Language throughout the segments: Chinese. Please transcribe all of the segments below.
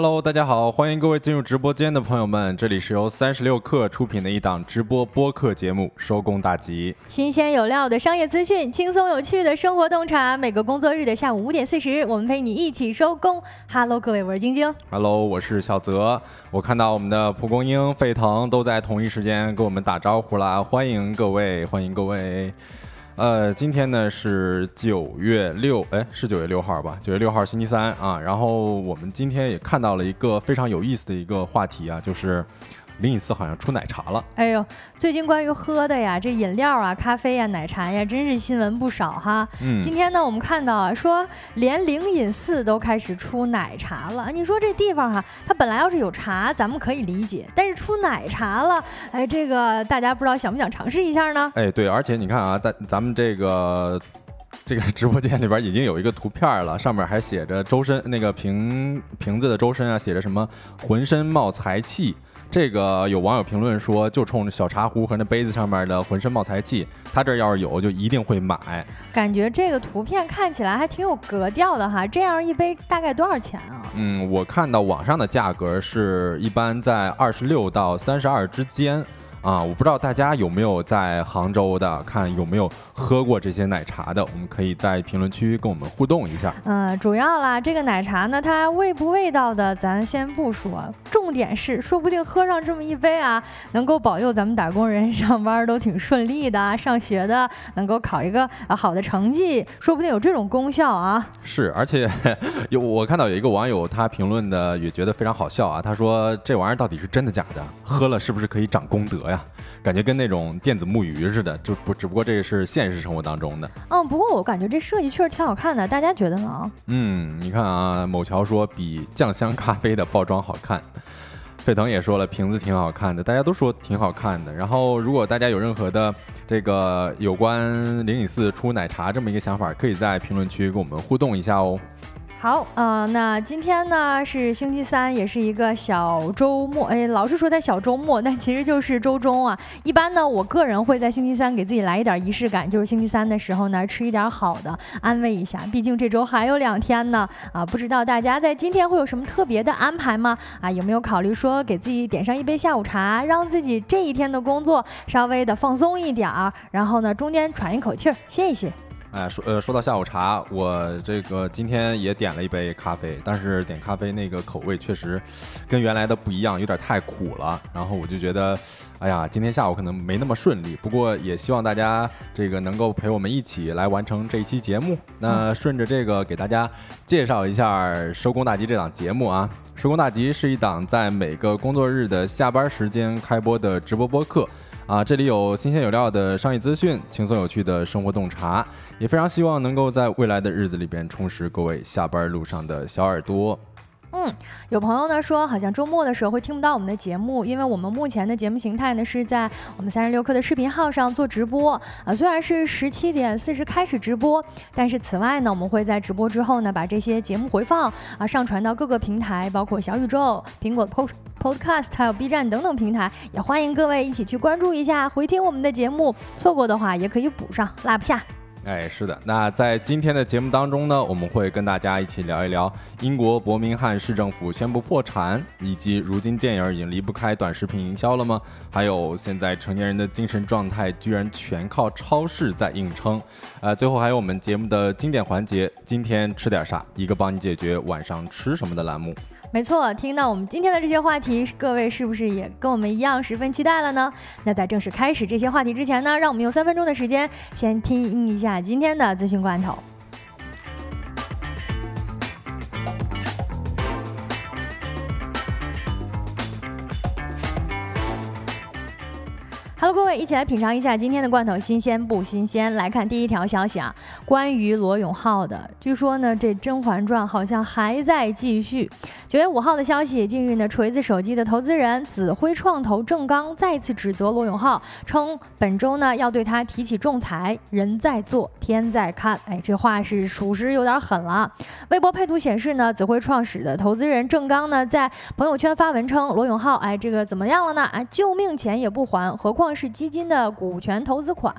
Hello，大家好，欢迎各位进入直播间的朋友们，这里是由三十六氪出品的一档直播播客节目《收工大吉》，新鲜有料的商业资讯，轻松有趣的生活洞察，每个工作日的下午五点四十，我们陪你一起收工。Hello，各位，我是晶晶。Hello，我是小泽。我看到我们的蒲公英、沸腾都在同一时间跟我们打招呼啦，欢迎各位，欢迎各位。呃，今天呢是九月六，哎，是九月六号吧？九月六号星期三啊。然后我们今天也看到了一个非常有意思的一个话题啊，就是。灵隐寺好像出奶茶了。哎呦，最近关于喝的呀，这饮料啊、咖啡呀、奶茶呀，真是新闻不少哈。嗯。今天呢，我们看到啊，说连灵隐寺都开始出奶茶了。你说这地方哈，它本来要是有茶，咱们可以理解，但是出奶茶了，哎，这个大家不知道想不想尝试一下呢？哎，对，而且你看啊，咱咱们这个 这个直播间里边已经有一个图片了，上面还写着周身那个瓶瓶子的周身啊，写着什么浑身冒财气。这个有网友评论说，就冲着小茶壶和那杯子上面的浑身冒财气，他这要是有，就一定会买。感觉这个图片看起来还挺有格调的哈，这样一杯大概多少钱啊？嗯，我看到网上的价格是一般在二十六到三十二之间。啊，我不知道大家有没有在杭州的，看有没有喝过这些奶茶的，我们可以在评论区跟我们互动一下。嗯，主要啦，这个奶茶呢，它味不味道的，咱先不说，重点是，说不定喝上这么一杯啊，能够保佑咱们打工人 上班都挺顺利的，上学的能够考一个啊好的成绩，说不定有这种功效啊。是，而且 有我看到有一个网友他评论的也觉得非常好笑啊，他说这玩意儿到底是真的假的？喝了是不是可以长功德？呀，感觉跟那种电子木鱼似的，就不只不过这个是现实生活当中的。嗯，不过我感觉这设计确实挺好看的，大家觉得呢？嗯，你看啊，某桥说比酱香咖啡的包装好看，沸腾也说了瓶子挺好看的，大家都说挺好看的。然后如果大家有任何的这个有关灵隐寺出奶茶这么一个想法，可以在评论区跟我们互动一下哦。好，啊，那今天呢是星期三，也是一个小周末。哎，老是说在小周末，但其实就是周中啊。一般呢，我个人会在星期三给自己来一点仪式感，就是星期三的时候呢，吃一点好的，安慰一下。毕竟这周还有两天呢，啊，不知道大家在今天会有什么特别的安排吗？啊，有没有考虑说给自己点上一杯下午茶，让自己这一天的工作稍微的放松一点儿，然后呢，中间喘一口气儿，歇一歇。哎，说呃，说到下午茶，我这个今天也点了一杯咖啡，但是点咖啡那个口味确实跟原来的不一样，有点太苦了。然后我就觉得，哎呀，今天下午可能没那么顺利。不过也希望大家这个能够陪我们一起来完成这一期节目。那顺着这个给大家介绍一下《收工大吉》这档节目啊，《收工大吉》是一档在每个工作日的下班时间开播的直播播客啊，这里有新鲜有料的商业资讯，轻松有趣的生活洞察。也非常希望能够在未来的日子里边充实各位下班路上的小耳朵。嗯，有朋友呢说，好像周末的时候会听不到我们的节目，因为我们目前的节目形态呢是在我们三十六课的视频号上做直播啊。虽然是十七点四十开始直播，但是此外呢，我们会在直播之后呢，把这些节目回放啊上传到各个平台，包括小宇宙、苹果 Post Podcast 还有 B 站等等平台。也欢迎各位一起去关注一下，回听我们的节目，错过的话也可以补上，落不下。哎，是的，那在今天的节目当中呢，我们会跟大家一起聊一聊英国伯明翰市政府宣布破产，以及如今电影已经离不开短视频营销了吗？还有现在成年人的精神状态居然全靠超市在硬撑。呃，最后还有我们节目的经典环节，今天吃点啥？一个帮你解决晚上吃什么的栏目。没错，听到我们今天的这些话题，各位是不是也跟我们一样十分期待了呢？那在正式开始这些话题之前呢，让我们用三分钟的时间，先听一下今天的资讯罐头。Hello，各位，一起来品尝一下今天的罐头新鲜不新鲜？来看第一条消息啊，关于罗永浩的，据说呢，这《甄嬛传》好像还在继续。九月五号的消息，近日呢，锤子手机的投资人紫辉创投郑刚再次指责罗永浩，称本周呢要对他提起仲裁。人在做，天在看，哎，这话是属实有点狠了。微博配图显示呢，紫辉创始的投资人郑刚呢在朋友圈发文称，罗永浩，哎，这个怎么样了呢？哎，救命钱也不还，何况。是基金的股权投资款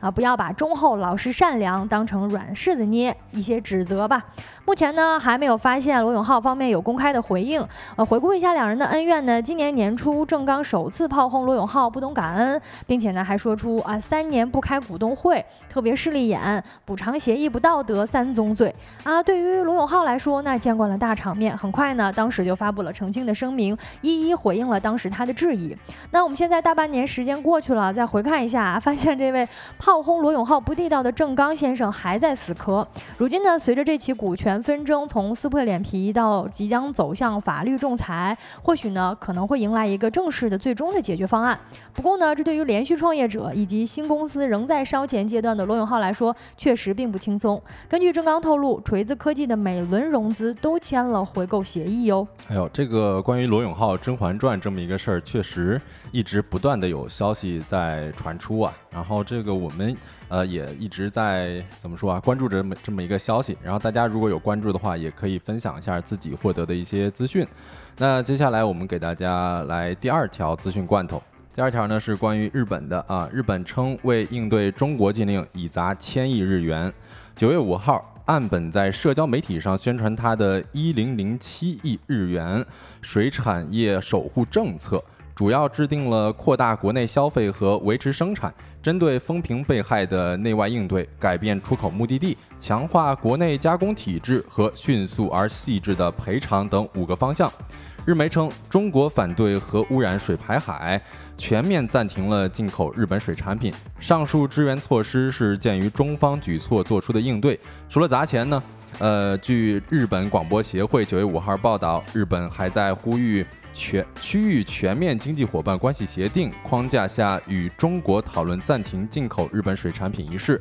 啊，不要把忠厚、老实、善良当成软柿子捏。一些指责吧。目前呢，还没有发现罗永浩方面有公开的回应。呃，回顾一下两人的恩怨呢，今年年初郑刚首次炮轰罗永浩不懂感恩，并且呢还说出啊三年不开股东会，特别势利眼，补偿协议不道德三宗罪啊。对于罗永浩来说，那见惯了大场面，很快呢当时就发布了澄清的声明，一一回应了当时他的质疑。那我们现在大半年时间过去了，再回看一下，发现这位炮轰罗永浩不地道的郑刚先生还在死磕。如今呢，随着这起股权纷争从撕破脸皮到即将走向法律仲裁，或许呢可能会迎来一个正式的最终的解决方案。不过呢，这对于连续创业者以及新公司仍在烧钱阶段的罗永浩来说，确实并不轻松。根据郑刚透露，锤子科技的每轮融资都签了回购协议哟。哎呦，这个关于罗永浩《甄嬛传》这么一个事儿，确实一直不断的有消息在传出啊。然后这个我们呃也一直在怎么说啊，关注着这么这么一个消息。然后大家如果有关注的话，也可以分享一下自己获得的一些资讯。那接下来我们给大家来第二条资讯罐头。第二条呢是关于日本的啊，日本称为应对中国禁令已砸千亿日元。九月五号，岸本在社交媒体上宣传他的一零零七亿日元水产业守护政策，主要制定了扩大国内消费和维持生产，针对风评被害的内外应对，改变出口目的地，强化国内加工体制和迅速而细致的赔偿等五个方向。日媒称，中国反对核污染水排海，全面暂停了进口日本水产品。上述支援措施是鉴于中方举措做出的应对。除了砸钱呢，呃，据日本广播协会九月五号报道，日本还在呼吁全区域全面经济伙伴关系协定框架下与中国讨论暂停进口日本水产品一事。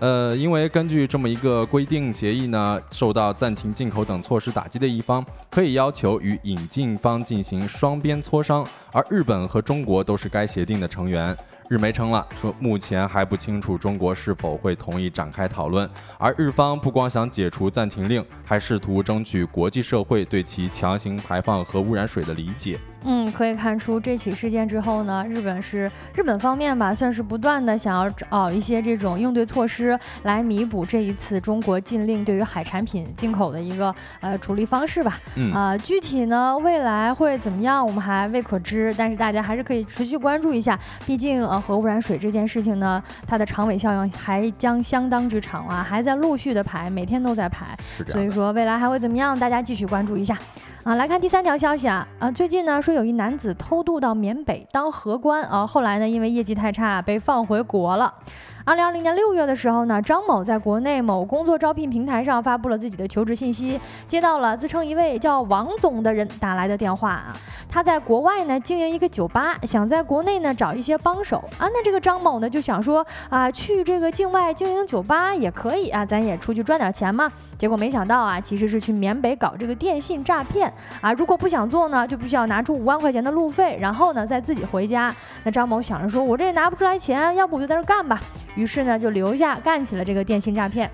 呃，因为根据这么一个规定协议呢，受到暂停进口等措施打击的一方，可以要求与引进方进行双边磋商，而日本和中国都是该协定的成员。日媒称了，说目前还不清楚中国是否会同意展开讨论，而日方不光想解除暂停令，还试图争取国际社会对其强行排放核污染水的理解。嗯，可以看出这起事件之后呢，日本是日本方面吧，算是不断的想要找一些这种应对措施来弥补这一次中国禁令对于海产品进口的一个呃处理方式吧。嗯啊，具体呢未来会怎么样，我们还未可知，但是大家还是可以持续关注一下，毕竟呃核污染水这件事情呢，它的长尾效应还将相当之长啊，还在陆续的排，每天都在排，所以说未来还会怎么样，大家继续关注一下。啊，来看第三条消息啊，啊，最近呢说有一男子偷渡到缅北当荷官啊，后来呢因为业绩太差被放回国了。二零二零年六月的时候呢，张某在国内某工作招聘平台上发布了自己的求职信息，接到了自称一位叫王总的人打来的电话啊。他在国外呢经营一个酒吧，想在国内呢找一些帮手啊。那这个张某呢就想说啊，去这个境外经营酒吧也可以啊，咱也出去赚点钱嘛。结果没想到啊，其实是去缅北搞这个电信诈骗啊。如果不想做呢，就必须要拿出五万块钱的路费，然后呢再自己回家。那张某想着说，我这也拿不出来钱，要不我就在这干吧。于是呢，就留下干起了这个电信诈骗。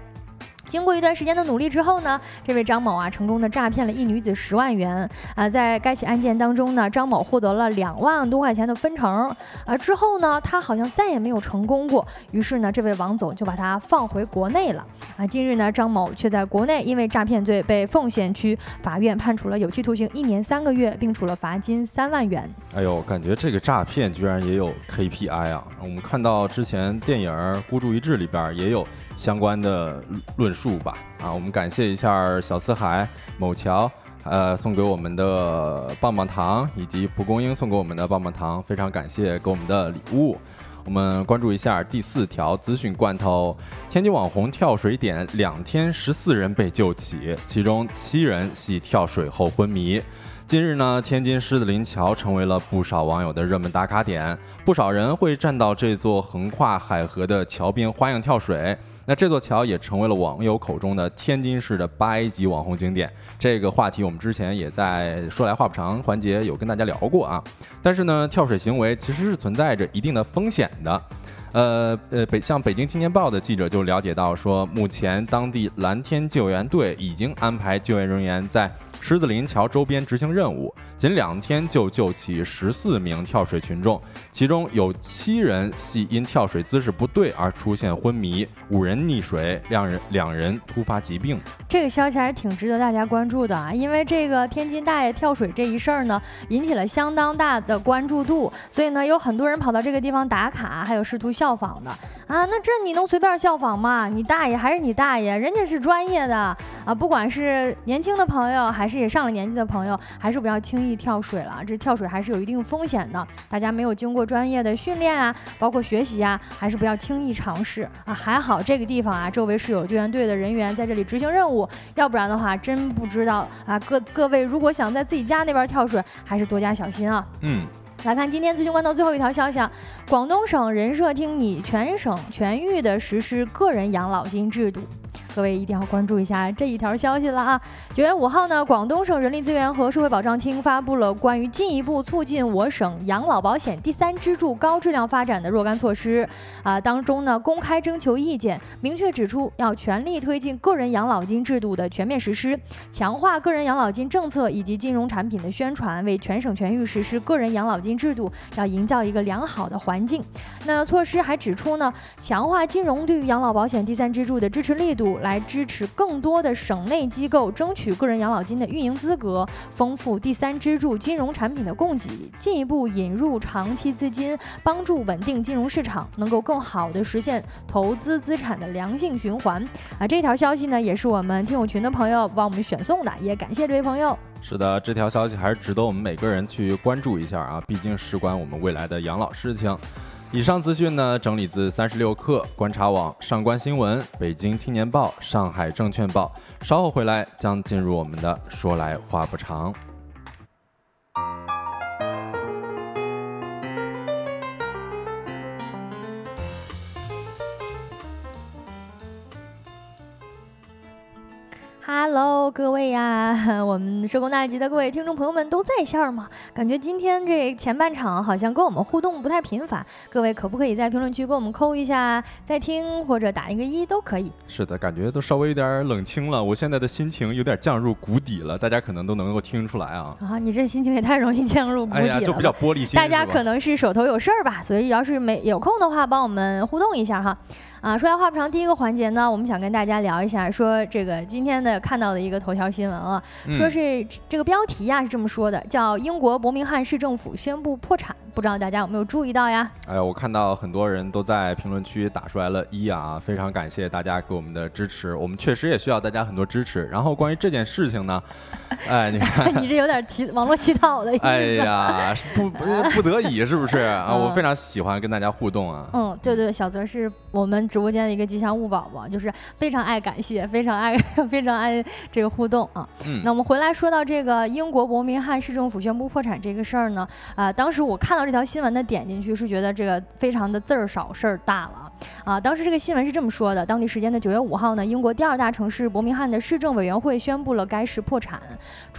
经过一段时间的努力之后呢，这位张某啊，成功的诈骗了一女子十万元啊。在该起案件当中呢，张某获得了两万多块钱的分成啊。之后呢，他好像再也没有成功过。于是呢，这位王总就把他放回国内了啊。近日呢，张某却在国内因为诈骗罪被奉贤区法院判处了有期徒刑一年三个月，并处了罚金三万元。哎呦，感觉这个诈骗居然也有 KPI 啊！我们看到之前电影《孤注一掷》里边也有。相关的论述吧，啊，我们感谢一下小四海、某桥，呃，送给我们的棒棒糖，以及蒲公英送给我们的棒棒糖，非常感谢给我们的礼物。我们关注一下第四条资讯罐头：天津网红跳水点两天十四人被救起，其中七人系跳水后昏迷。近日呢，天津狮子林桥成为了不少网友的热门打卡点，不少人会站到这座横跨海河的桥边花样跳水。那这座桥也成为了网友口中的天津市的八 A 级网红景点。这个话题我们之前也在说来话不长环节有跟大家聊过啊。但是呢，跳水行为其实是存在着一定的风险的。呃呃，北像北京青年报的记者就了解到说，目前当地蓝天救援队已经安排救援人员在。狮子林桥周边执行任务，仅两天就救起十四名跳水群众，其中有七人系因跳水姿势不对而出现昏迷，五人溺水，两人两人突发疾病。这个消息还是挺值得大家关注的啊，因为这个天津大爷跳水这一事儿呢，引起了相当大的关注度，所以呢，有很多人跑到这个地方打卡，还有试图效仿的啊。那这你能随便效仿吗？你大爷还是你大爷，人家是专业的啊，不管是年轻的朋友，还是也上了年纪的朋友，还是不要轻易。跳水了，这跳水还是有一定风险的。大家没有经过专业的训练啊，包括学习啊，还是不要轻易尝试啊。还好这个地方啊，周围是有救援队的人员在这里执行任务，要不然的话，真不知道啊。各各位如果想在自己家那边跳水，还是多加小心啊。嗯，来看今天资讯官的最后一条消息，啊，广东省人社厅拟全省全域的实施个人养老金制度。各位一定要关注一下这一条消息了啊！九月五号呢，广东省人力资源和社会保障厅发布了关于进一步促进我省养老保险第三支柱高质量发展的若干措施啊，当中呢公开征求意见，明确指出要全力推进个人养老金制度的全面实施，强化个人养老金政策以及金融产品的宣传，为全省全域实施个人养老金制度要营造一个良好的环境。那措施还指出呢，强化金融对于养老保险第三支柱的支持力度。来支持更多的省内机构争取个人养老金的运营资格，丰富第三支柱金融产品的供给，进一步引入长期资金，帮助稳定金融市场，能够更好的实现投资资产的良性循环。啊，这条消息呢，也是我们听友群的朋友帮我们选送的，也感谢这位朋友。是的，这条消息还是值得我们每个人去关注一下啊，毕竟事关我们未来的养老事情。以上资讯呢，整理自三十六氪、观察网、上官新闻、北京青年报、上海证券报。稍后回来将进入我们的说来话不长。Hello，各位呀，我们收工大吉的各位听众朋友们都在线吗？感觉今天这前半场好像跟我们互动不太频繁，各位可不可以在评论区给我们扣一下在听或者打一个一都可以。是的，感觉都稍微有点冷清了，我现在的心情有点降入谷底了，大家可能都能够听出来啊。啊，你这心情也太容易降入谷底了，就比较玻璃心。大家可能是手头有事儿吧，所以要是没有空的话，帮我们互动一下哈。啊，说来话不长，第一个环节呢，我们想跟大家聊一下，说这个今天的看到的一个头条新闻啊，说是这个标题呀是这么说的，叫英国伯明翰市政府宣布破产。不知道大家有没有注意到呀？哎呀，我看到很多人都在评论区打出来了一啊，非常感谢大家给我们的支持，我们确实也需要大家很多支持。然后关于这件事情呢，哎，你看，你这有点乞网络乞讨的意思。哎呀，不不不得已是不是啊？我非常喜欢跟大家互动啊。嗯，对对，小泽是我们直播间的一个吉祥物宝宝，就是非常爱感谢，非常爱 非常爱这个互动啊。嗯，那我们回来说到这个英国伯明翰市政府宣布破产这个事儿呢，啊，当时我看到这条新闻的点进去是觉得这个非常的字儿少事儿大了啊！当时这个新闻是这么说的：当地时间的九月五号呢，英国第二大城市伯明翰的市政委员会宣布了该市破产，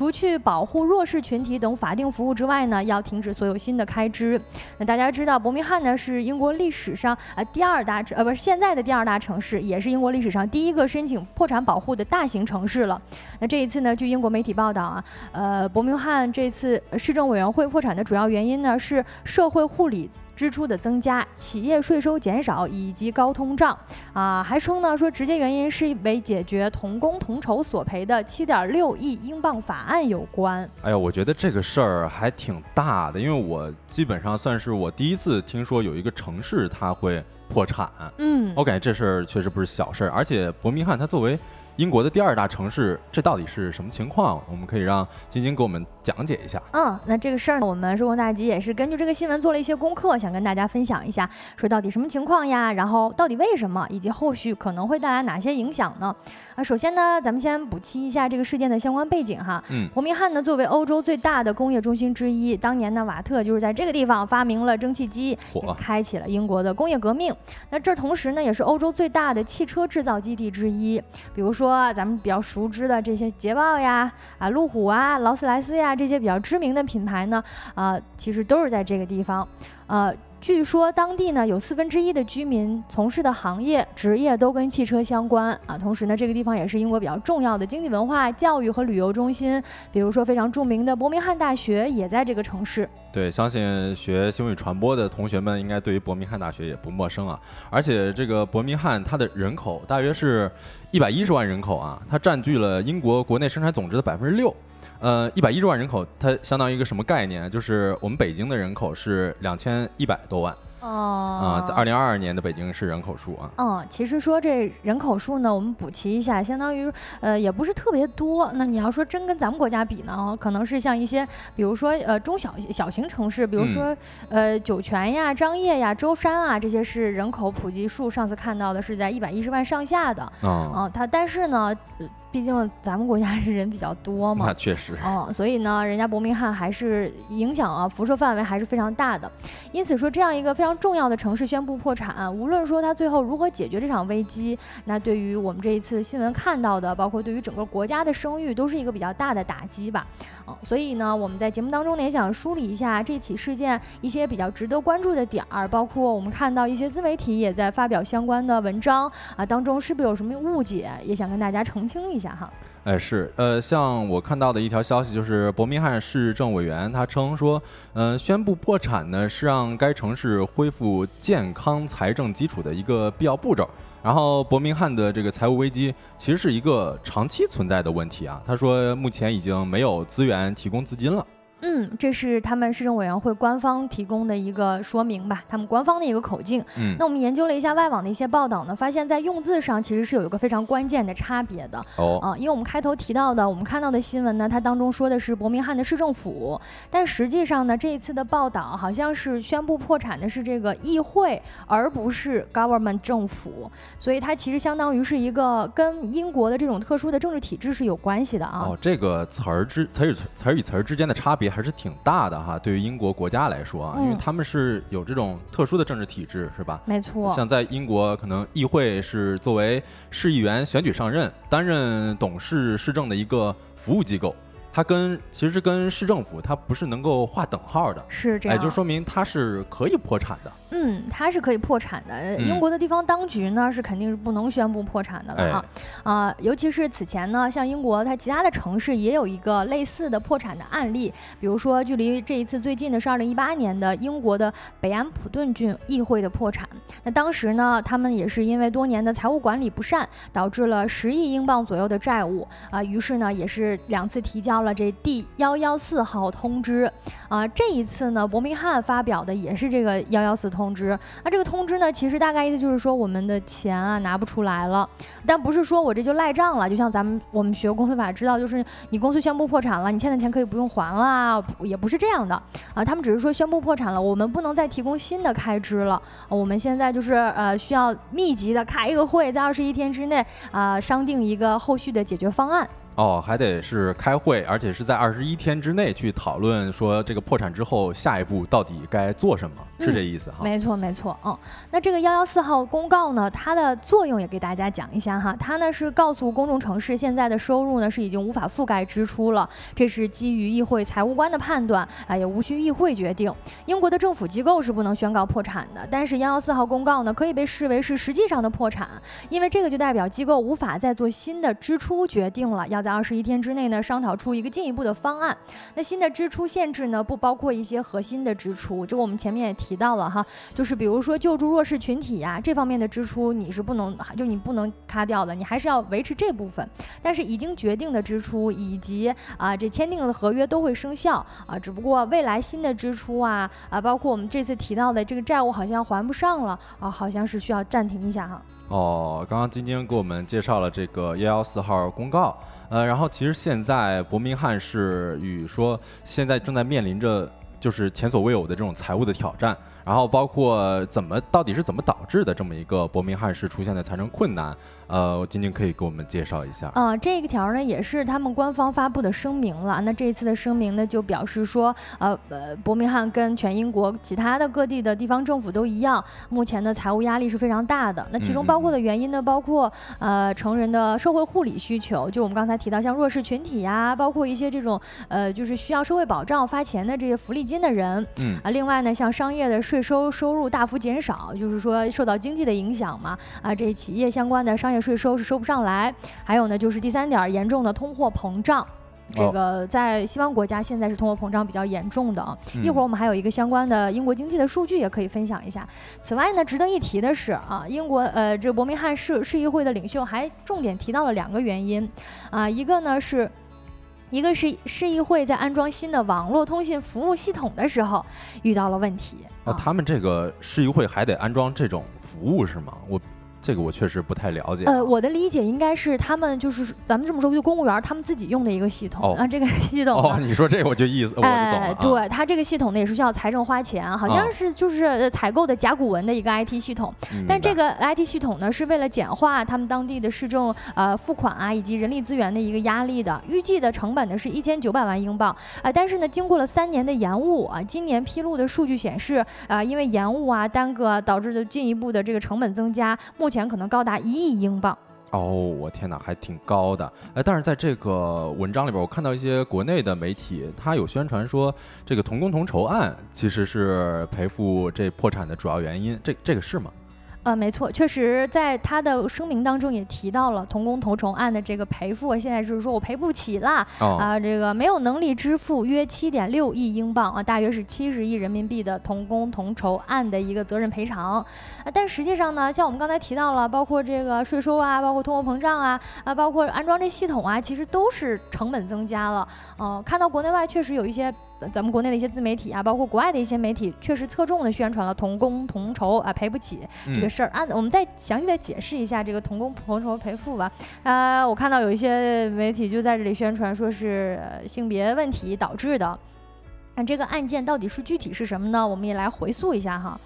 除去保护弱势群体等法定服务之外呢，要停止所有新的开支。那大家知道，伯明翰呢是英国历史上呃第二大城呃不是现在的第二大城市，也是英国历史上第一个申请破产保护的大型城市了。那这一次呢，据英国媒体报道啊，呃，伯明翰这次市政委员会破产的主要原因呢是。社会护理支出的增加、企业税收减少以及高通胀，啊，还称呢说直接原因是为解决同工同酬索赔的七点六亿英镑法案有关。哎呀，我觉得这个事儿还挺大的，因为我基本上算是我第一次听说有一个城市它会破产。嗯，我感觉这事儿确实不是小事儿，而且伯明翰它作为。英国的第二大城市，这到底是什么情况？我们可以让晶晶给我们讲解一下。嗯，那这个事儿呢，我们收工大吉也是根据这个新闻做了一些功课，想跟大家分享一下，说到底什么情况呀？然后到底为什么，以及后续可能会带来哪些影响呢？啊，首先呢，咱们先补齐一下这个事件的相关背景哈。嗯。伯明翰呢，作为欧洲最大的工业中心之一，当年呢，瓦特就是在这个地方发明了蒸汽机，开启了英国的工业革命。那这同时呢，也是欧洲最大的汽车制造基地之一，比如说。说咱们比较熟知的这些捷豹呀、啊路虎啊、劳斯莱斯呀这些比较知名的品牌呢，啊，其实都是在这个地方，呃。据说当地呢有四分之一的居民从事的行业职业都跟汽车相关啊。同时呢，这个地方也是英国比较重要的经济文化、教育和旅游中心。比如说非常著名的伯明翰大学也在这个城市。对，相信学新闻与传播的同学们应该对于伯明翰大学也不陌生啊。而且这个伯明翰它的人口大约是一百一十万人口啊，它占据了英国国内生产总值的百分之六。呃，一百一十万人口，它相当于一个什么概念？就是我们北京的人口是两千一百多万。哦，啊，在二零二二年的北京市人口数啊，嗯，其实说这人口数呢，我们补齐一下，相当于呃也不是特别多。那你要说真跟咱们国家比呢，可能是像一些，比如说呃中小小型城市，比如说呃酒泉呀、张掖呀、舟山啊，这些是人口普及数，上次看到的是在一百一十万上下的。啊，它但是呢。毕竟咱们国家是人比较多嘛，那确实，嗯，所以呢，人家伯明翰还是影响啊，辐射范围还是非常大的。因此说，这样一个非常重要的城市宣布破产，无论说它最后如何解决这场危机，那对于我们这一次新闻看到的，包括对于整个国家的声誉，都是一个比较大的打击吧。所以呢，我们在节目当中呢，也想梳理一下这起事件一些比较值得关注的点儿，包括我们看到一些自媒体也在发表相关的文章啊，当中是不是有什么误解，也想跟大家澄清一。下哈，哎是，呃，像我看到的一条消息，就是伯明翰市政委员他称说，嗯，宣布破产呢是让该城市恢复健康财政基础的一个必要步骤。然后伯明翰的这个财务危机其实是一个长期存在的问题啊。他说，目前已经没有资源提供资金了。嗯，这是他们市政委员会官方提供的一个说明吧，他们官方的一个口径。嗯，那我们研究了一下外网的一些报道呢，发现，在用字上其实是有一个非常关键的差别的。哦，啊，因为我们开头提到的，我们看到的新闻呢，它当中说的是伯明翰的市政府，但实际上呢，这一次的报道好像是宣布破产的是这个议会，而不是 government 政府，所以它其实相当于是一个跟英国的这种特殊的政治体制是有关系的啊。哦，这个词儿之词与词儿与词儿之间的差别。还是挺大的哈，对于英国国家来说啊，因为他们是有这种特殊的政治体制，是吧？没错。像在英国，可能议会是作为市议员选举上任，担任董事市政的一个服务机构。它跟其实跟市政府它不是能够划等号的，是这样，也就说明它是可以破产的。嗯，它是可以破产的。英国的地方当局呢是肯定是不能宣布破产的了啊啊！尤其是此前呢，像英国它其他的城市也有一个类似的破产的案例，比如说距离这一次最近的是二零一八年的英国的北安普顿郡议会的破产。那当时呢，他们也是因为多年的财务管理不善，导致了十亿英镑左右的债务啊，于是呢也是两次提交。了这第幺幺四号通知啊，这一次呢，伯明翰发表的也是这个幺幺四通通知。那这个通知呢，其实大概意思就是说，我们的钱啊拿不出来了，但不是说我这就赖账了。就像咱们我们学公司法知道，就是你公司宣布破产了，你欠的钱可以不用还了，也不是这样的啊。他们只是说宣布破产了，我们不能再提供新的开支了。我们现在就是呃需要密集的开一个会，在二十一天之内啊商定一个后续的解决方案。哦，还得是开会，而且是在二十一天之内去讨论，说这个破产之后下一步到底该做什么，是这意思哈？没错，没错。嗯，那这个幺幺四号公告呢，它的作用也给大家讲一下哈。它呢是告诉公众城市，现在的收入呢是已经无法覆盖支出了，这是基于议会财务官的判断啊，也无需议会决定。英国的政府机构是不能宣告破产的，但是幺幺四号公告呢可以被视为是实际上的破产，因为这个就代表机构无法再做新的支出决定了，要。在二十一天之内呢，商讨出一个进一步的方案。那新的支出限制呢，不包括一些核心的支出，就我们前面也提提到了哈，就是比如说救助弱势群体呀这方面的支出，你是不能，就你不能卡掉的，你还是要维持这部分。但是已经决定的支出以及啊这签订的合约都会生效啊，只不过未来新的支出啊啊，包括我们这次提到的这个债务好像还不上了啊，好像是需要暂停一下哈。哦，刚刚晶晶给我们介绍了这个幺幺四号公告，呃，然后其实现在伯明翰是与说现在正在面临着就是前所未有的这种财务的挑战。然后包括怎么到底是怎么导致的这么一个伯明翰市出现的财政困难，呃，晶晶可以给我们介绍一下。呃，这个条呢也是他们官方发布的声明了。那这一次的声明呢就表示说，呃呃，伯明翰跟全英国其他的各地的地方政府都一样，目前的财务压力是非常大的。那其中包括的原因呢，包括呃成人的社会护理需求，就我们刚才提到像弱势群体呀，包括一些这种呃就是需要社会保障发钱的这些福利金的人，嗯啊，另外呢像商业的。税收收入大幅减少，就是说受到经济的影响嘛，啊，这企业相关的商业税收是收不上来。还有呢，就是第三点，严重的通货膨胀。这个在西方国家现在是通货膨胀比较严重的啊。一会儿我们还有一个相关的英国经济的数据也可以分享一下。此外呢，值得一提的是啊，英国呃这伯明翰市市议会的领袖还重点提到了两个原因啊，一个呢是，一个是市议会在安装新的网络通信服务系统的时候遇到了问题。啊，他们这个市议会还得安装这种服务是吗？我。这个我确实不太了解。呃，我的理解应该是他们就是咱们这么说，就公务员他们自己用的一个系统啊。这个系统哦，你说这我就意思我就懂了。对，它这个系统呢也是需要财政花钱，好像是就是采购的甲骨文的一个 IT 系统。但这个 IT 系统呢是为了简化他们当地的市政呃付款啊以及人力资源的一个压力的。预计的成本呢是一千九百万英镑啊，但是呢经过了三年的延误啊，今年披露的数据显示啊，因为延误啊耽搁导致的进一步的这个成本增加，目前可能高达一亿英镑哦，我天哪，还挺高的哎！但是在这个文章里边，我看到一些国内的媒体，他有宣传说这个同工同酬案其实是赔付这破产的主要原因，这这个是吗？呃，没错，确实在他的声明当中也提到了同工同酬案的这个赔付，现在就是说我赔不起啦，啊，这个没有能力支付约七点六亿英镑啊，大约是七十亿人民币的同工同酬案的一个责任赔偿，啊，但实际上呢，像我们刚才提到了，包括这个税收啊，包括通货膨胀啊，啊，包括安装这系统啊，其实都是成本增加了，嗯，看到国内外确实有一些。咱们国内的一些自媒体啊，包括国外的一些媒体，确实侧重的宣传了同工同酬啊赔不起这个事儿。按我们再详细的解释一下这个同工同酬赔付吧。啊，我看到有一些媒体就在这里宣传说是性别问题导致的。那这个案件到底是具体是什么呢？我们也来回溯一下哈。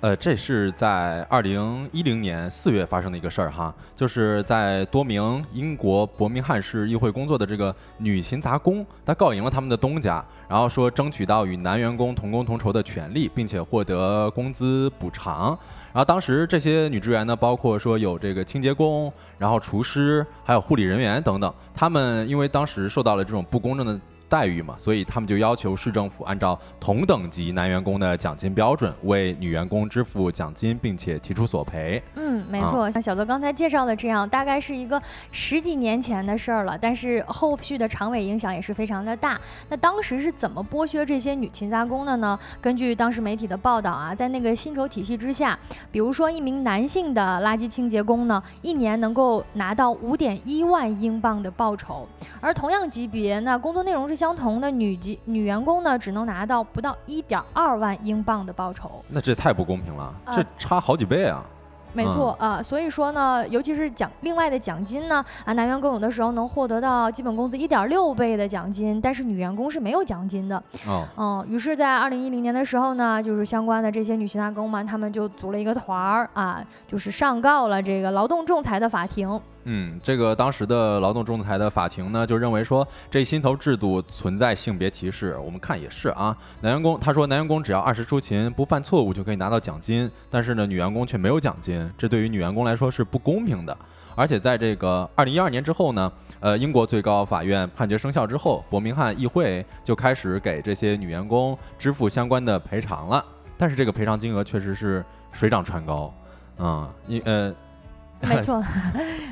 呃，这是在二零一零年四月发生的一个事儿哈，就是在多名英国伯明翰市议会工作的这个女勤杂工，她告赢了他们的东家，然后说争取到与男员工同工同酬的权利，并且获得工资补偿。然后当时这些女职员呢，包括说有这个清洁工，然后厨师，还有护理人员等等，他们因为当时受到了这种不公正的。待遇嘛，所以他们就要求市政府按照同等级男员工的奖金标准为女员工支付奖金，并且提出索赔。嗯，没错，像小泽刚才介绍的这样，大概是一个十几年前的事儿了，但是后续的长尾影响也是非常的大。那当时是怎么剥削这些女勤杂工的呢？根据当时媒体的报道啊，在那个薪酬体系之下，比如说一名男性的垃圾清洁工呢，一年能够拿到五点一万英镑的报酬，而同样级别，那工作内容是相。相同的女级女员工呢，只能拿到不到一点二万英镑的报酬，那这太不公平了，这差好几倍啊！没错啊，所以说呢，尤其是奖另外的奖金呢，啊，男员工有的时候能获得到基本工资一点六倍的奖金，但是女员工是没有奖金的。哦，嗯，于是，在二零一零年的时候呢，就是相关的这些女性员工们，他们就组了一个团儿啊，就是上告了这个劳动仲裁的法庭。嗯，这个当时的劳动仲裁的法庭呢，就认为说这薪酬制度存在性别歧视。我们看也是啊，男员工他说男员工只要按时出勤，不犯错误就可以拿到奖金，但是呢，女员工却没有奖金，这对于女员工来说是不公平的。而且在这个二零一二年之后呢，呃，英国最高法院判决生效之后，伯明翰议会就开始给这些女员工支付相关的赔偿了。但是这个赔偿金额确实是水涨船高，啊，你呃。没错，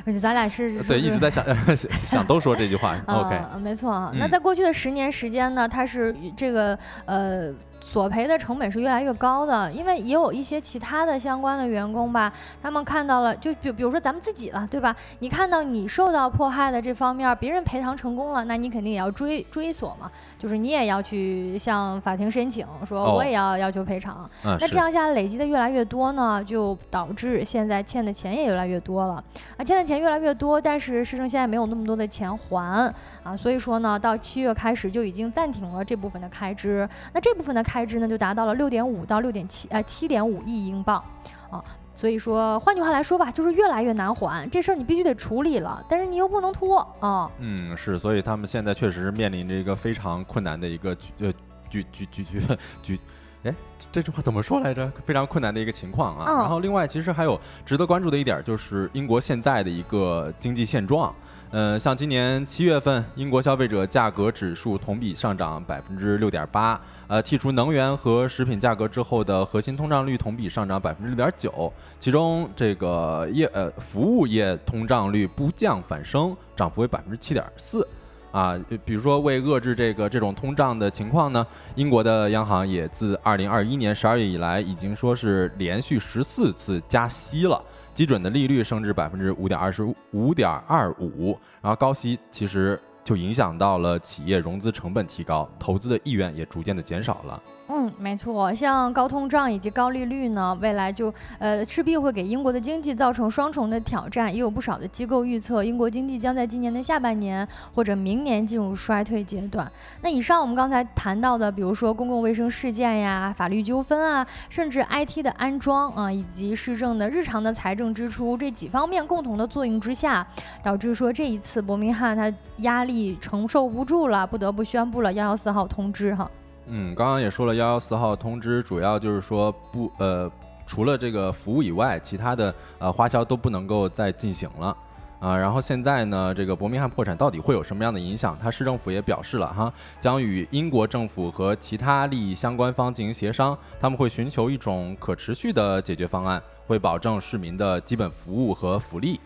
我觉得咱俩是对一直在想 想都说这句话。OK，没错。那在过去的十年时间呢，它是这个呃。索赔的成本是越来越高的，因为也有一些其他的相关的员工吧，他们看到了，就比比如说咱们自己了，对吧？你看到你受到迫害的这方面，别人赔偿成功了，那你肯定也要追追索嘛，就是你也要去向法庭申请，说我也要要求赔偿。那这样下来累积的越来越多呢，就导致现在欠的钱也越来越多了。啊，欠的钱越来越多，但是市政现在没有那么多的钱还啊，所以说呢，到七月开始就已经暂停了这部分的开支。那这部分的。开开支呢就达到了六点五到六点七呃七点五亿英镑啊，所以说换句话来说吧，就是越来越难还这事儿，你必须得处理了，但是你又不能拖啊。嗯，是，所以他们现在确实面临着一个非常困难的一个局呃局局局局局，哎。这句话怎么说来着？非常困难的一个情况啊。嗯然后另外，其实还有值得关注的一点，就是英国现在的一个经济现状。嗯，像今年七月份，英国消费者价格指数同比上涨百分之六点八，呃，剔除能源和食品价格之后的核心通胀率同比上涨百分之六点九，其中这个业呃服务业通胀率不降反升，涨幅为百分之七点四。啊，比如说为遏制这个这种通胀的情况呢，英国的央行也自二零二一年十二月以来，已经说是连续十四次加息了，基准的利率升至百分之五点二十五点二五，然后高息其实就影响到了企业融资成本提高，投资的意愿也逐渐的减少了。嗯，没错，像高通胀以及高利率呢，未来就呃势必会给英国的经济造成双重的挑战。也有不少的机构预测，英国经济将在今年的下半年或者明年进入衰退阶段。那以上我们刚才谈到的，比如说公共卫生事件呀、法律纠纷啊，甚至 IT 的安装啊，以及市政的日常的财政支出这几方面共同的作用之下，导致说这一次伯明翰它压力承受不住了，不得不宣布了幺幺四号通知哈。嗯，刚刚也说了，幺幺四号通知主要就是说不呃，除了这个服务以外，其他的呃花销都不能够再进行了。啊，然后现在呢，这个伯明翰破产到底会有什么样的影响？他市政府也表示了哈，将与英国政府和其他利益相关方进行协商，他们会寻求一种可持续的解决方案，会保证市民的基本服务和福利。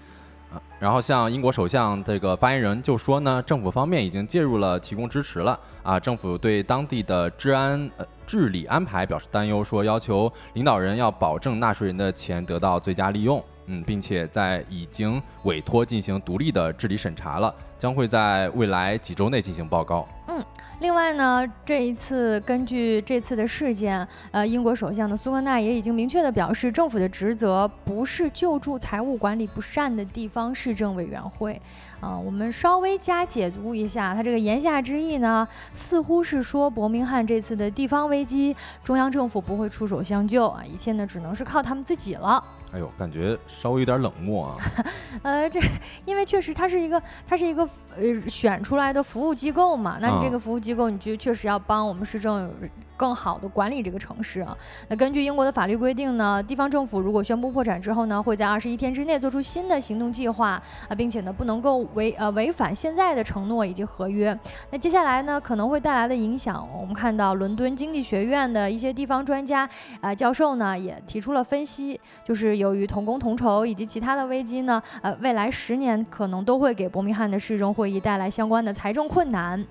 啊，然后像英国首相这个发言人就说呢，政府方面已经介入了，提供支持了。啊，政府对当地的治安呃治理安排表示担忧，说要求领导人要保证纳税人的钱得到最佳利用。嗯，并且在已经委托进行独立的治理审查了，将会在未来几周内进行报告。嗯另外呢，这一次根据这次的事件，呃，英国首相的苏格纳也已经明确的表示，政府的职责不是救助财务管理不善的地方市政委员会。啊、我们稍微加解读一下，他这个言下之意呢，似乎是说伯明翰这次的地方危机，中央政府不会出手相救啊，一切呢只能是靠他们自己了。哎呦，感觉稍微有点冷漠啊。呃，这因为确实它是一个，它是一个呃选出来的服务机构嘛，那你这嗯个服务机构，你就确实要帮我们市政更好的管理这个城市啊。那根据英国的法律规定呢，地方政府如果宣布破产之后呢，会在二十一天之内做出新的行动计划啊，并且呢不能够违呃违反现在的承诺以及合约。那接下来呢可能会带来的影响，我们看到伦敦经济学院的一些地方专家啊、教授呢也提出了分析，就是由于同工同酬以及其他的危机呢，呃，未来十年可能都会给伯明翰的市政会议带来相关的财政困难。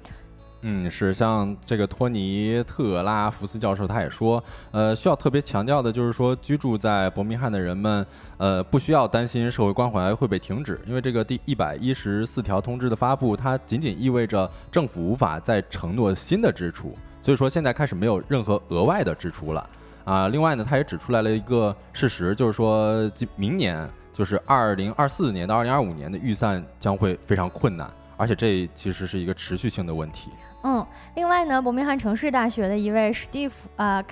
嗯，是像这个托尼特拉福斯教授他也说，呃，需要特别强调的就是说，居住在伯明翰的人们，呃，不需要担心社会关怀会被停止，因为这个第一百一十四条通知的发布，它仅仅意味着政府无法再承诺新的支出，所以说现在开始没有任何额外的支出了啊。另外呢，他也指出来了一个事实，就是说今明年就是二零二四年到二零二五年的预算将会非常困难，而且这其实是一个持续性的问题。嗯，另外呢，伯明翰城市大学的一位史蒂夫啊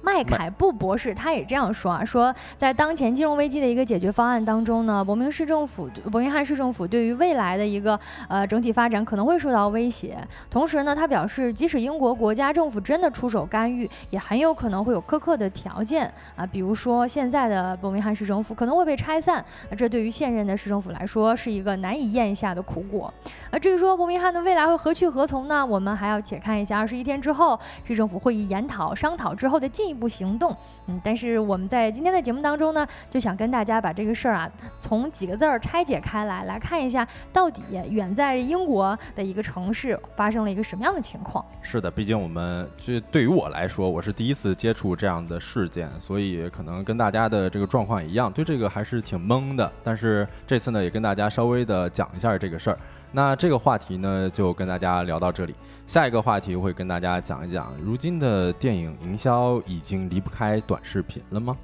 麦凯布博士，他也这样说啊，说在当前金融危机的一个解决方案当中呢，伯明市政府伯明翰市政府对于未来的一个呃整体发展可能会受到威胁。同时呢，他表示，即使英国国家政府真的出手干预，也很有可能会有苛刻的条件啊，比如说现在的伯明翰市政府可能会被拆散，那这对于现任的市政府来说是一个难以咽下的苦果。啊至于说伯明翰的未来会何去何从呢？我们还要且看一下二十一天之后市政府会议研讨商讨之后的进一步行动。嗯，但是我们在今天的节目当中呢，就想跟大家把这个事儿啊，从几个字儿拆解开来，来看一下到底远在英国的一个城市发生了一个什么样的情况。是的，毕竟我们这对于我来说，我是第一次接触这样的事件，所以可能跟大家的这个状况一样，对这个还是挺懵的。但是这次呢，也跟大家稍微的讲一下这个事儿。那这个话题呢，就跟大家聊到这里。下一个话题会跟大家讲一讲，如今的电影营销已经离不开短视频了吗？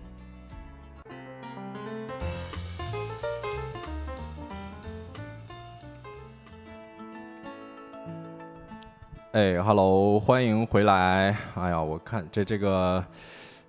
哎，Hello，欢迎回来。哎呀，我看这这个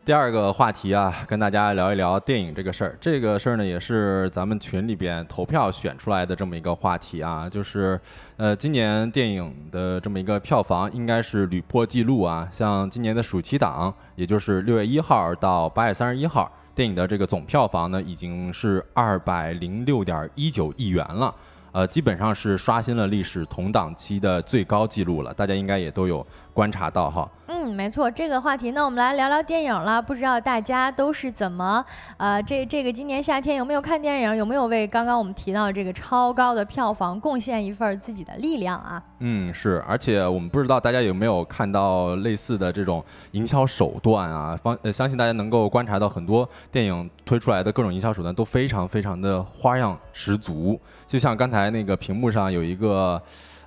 第二个话题啊，跟大家聊一聊电影这个事儿。这个事儿呢，也是咱们群里边投票选出来的这么一个话题啊，就是呃，今年电影的这么一个票房应该是屡破纪录啊。像今年的暑期档，也就是六月一号到八月三十一号，电影的这个总票房呢，已经是二百零六点一九亿元了。呃，基本上是刷新了历史同档期的最高纪录了，大家应该也都有观察到哈。嗯，没错，这个话题呢，我们来聊聊电影了。不知道大家都是怎么，呃，这这个今年夏天有没有看电影？有没有为刚刚我们提到这个超高的票房贡献一份自己的力量啊？嗯，是，而且我们不知道大家有没有看到类似的这种营销手段啊？方呃，相信大家能够观察到很多电影推出来的各种营销手段都非常非常的花样十足，就像刚才那个屏幕上有一个。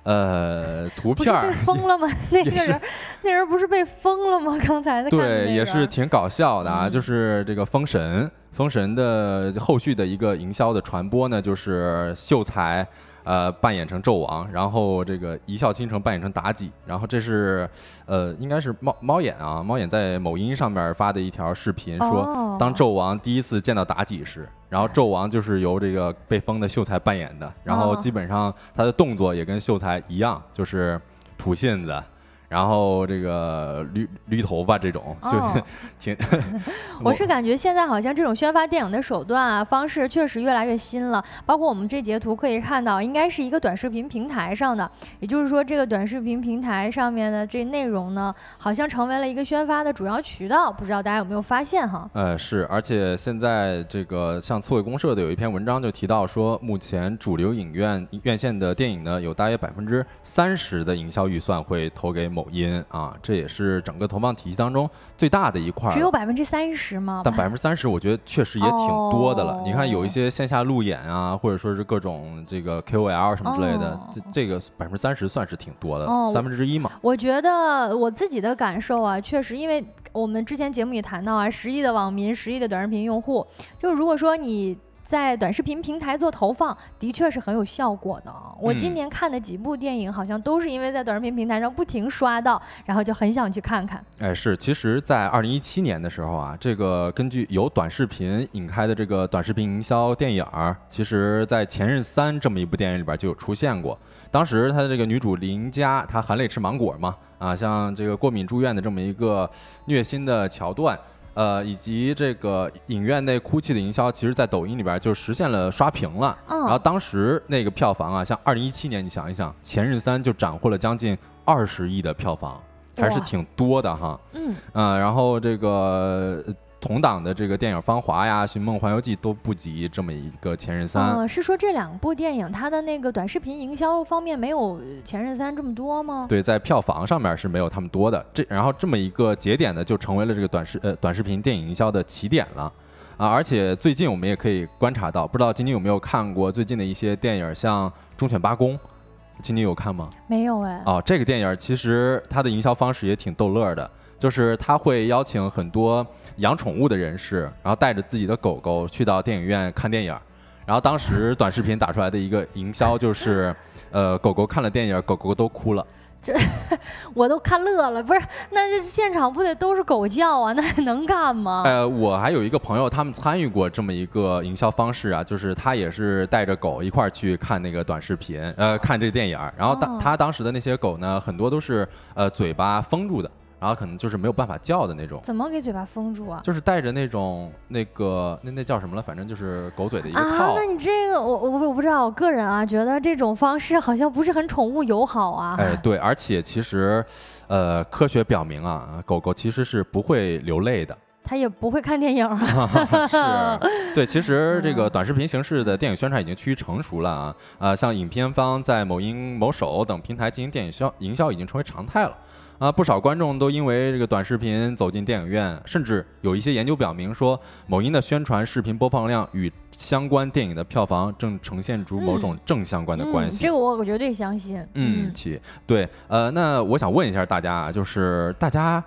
呃，图片儿疯了吗？那个人，那人不是被封了吗？刚才的对，也是挺搞笑的啊。就是这个《封神》，《封神》的后续的一个营销的传播呢，就是秀才。呃，扮演成纣王，然后这个一笑倾城扮演成妲己，然后这是，呃，应该是猫猫眼啊，猫眼在某音上面发的一条视频，说当纣王第一次见到妲己时，然后纣王就是由这个被封的秀才扮演的，然后基本上他的动作也跟秀才一样，就是吐信子。然后这个捋捋头发这种，就 挺。我是感觉现在好像这种宣发电影的手段啊方式确实越来越新了。包括我们这截图可以看到，应该是一个短视频平台上的，也就是说这个短视频平台上面的这内容呢，好像成为了一个宣发的主要渠道。不知道大家有没有发现哈？呃，是，而且现在这个像刺猬公社的有一篇文章就提到说，目前主流影院院线的电影呢，有大约百分之三十的营销预算会投给某。抖音啊，这也是整个投放体系当中最大的一块，只有百分之三十吗？但百分之三十，我觉得确实也挺多的了。你看，有一些线下路演啊，或者说是各种这个 KOL 什么之类的，这这个百分之三十算是挺多的，三分之一嘛。我觉得我自己的感受啊，确实，因为我们之前节目也谈到啊，十亿的网民，十亿的短视频用户，就如果说你。在短视频平台做投放，的确是很有效果的。我今年看的几部电影，好像都是因为在短视频平台上不停刷到，然后就很想去看看。哎，是，其实，在二零一七年的时候啊，这个根据由短视频引开的这个短视频营销电影，其实在《前任三》这么一部电影里边就有出现过。当时他的这个女主林佳，她含泪吃芒果嘛，啊，像这个过敏住院的这么一个虐心的桥段。呃，以及这个影院内哭泣的营销，其实，在抖音里边就实现了刷屏了。然后当时那个票房啊，像二零一七年，你想一想，《前任三》就斩获了将近二十亿的票房，还是挺多的哈。嗯。嗯，然后这个。同档的这个电影《芳华》呀，《寻梦环游记》都不及这么一个《前任三》。是说这两部电影它的那个短视频营销方面没有《前任三》这么多吗？对，在票房上面是没有他们多的。这然后这么一个节点呢，就成为了这个短视呃短视频电影营销的起点了啊！而且最近我们也可以观察到，不知道晶晶有没有看过最近的一些电影，像《忠犬八公》，晶晶有看吗？没有哎。哦，这个电影其实它的营销方式也挺逗乐的。就是他会邀请很多养宠物的人士，然后带着自己的狗狗去到电影院看电影，然后当时短视频打出来的一个营销就是，呃，狗狗看了电影，狗狗都哭了。这 我都看乐了，不是？那这现场不得都是狗叫啊？那还能干吗？呃，我还有一个朋友，他们参与过这么一个营销方式啊，就是他也是带着狗一块儿去看那个短视频，呃，看这个电影，然后当他当时的那些狗呢，很多都是呃嘴巴封住的。然后可能就是没有办法叫的那种，怎么给嘴巴封住啊？就是带着那种那个那那叫什么了？反正就是狗嘴的一个套。啊，那你这个我我我不知道，我个人啊觉得这种方式好像不是很宠物友好啊。哎，对，而且其实，呃，科学表明啊，狗狗其实是不会流泪的。它也不会看电影啊。是，对，其实这个短视频形式的电影宣传已经趋于成熟了啊啊，像影片方在某音、某手等平台进行电影销营销已经成为常态了。啊，不少观众都因为这个短视频走进电影院，甚至有一些研究表明说，某音的宣传视频播放量与相关电影的票房正呈现出某种正相关的关系。这个我我绝对相信。嗯，起对，呃，那我想问一下大家啊，就是大家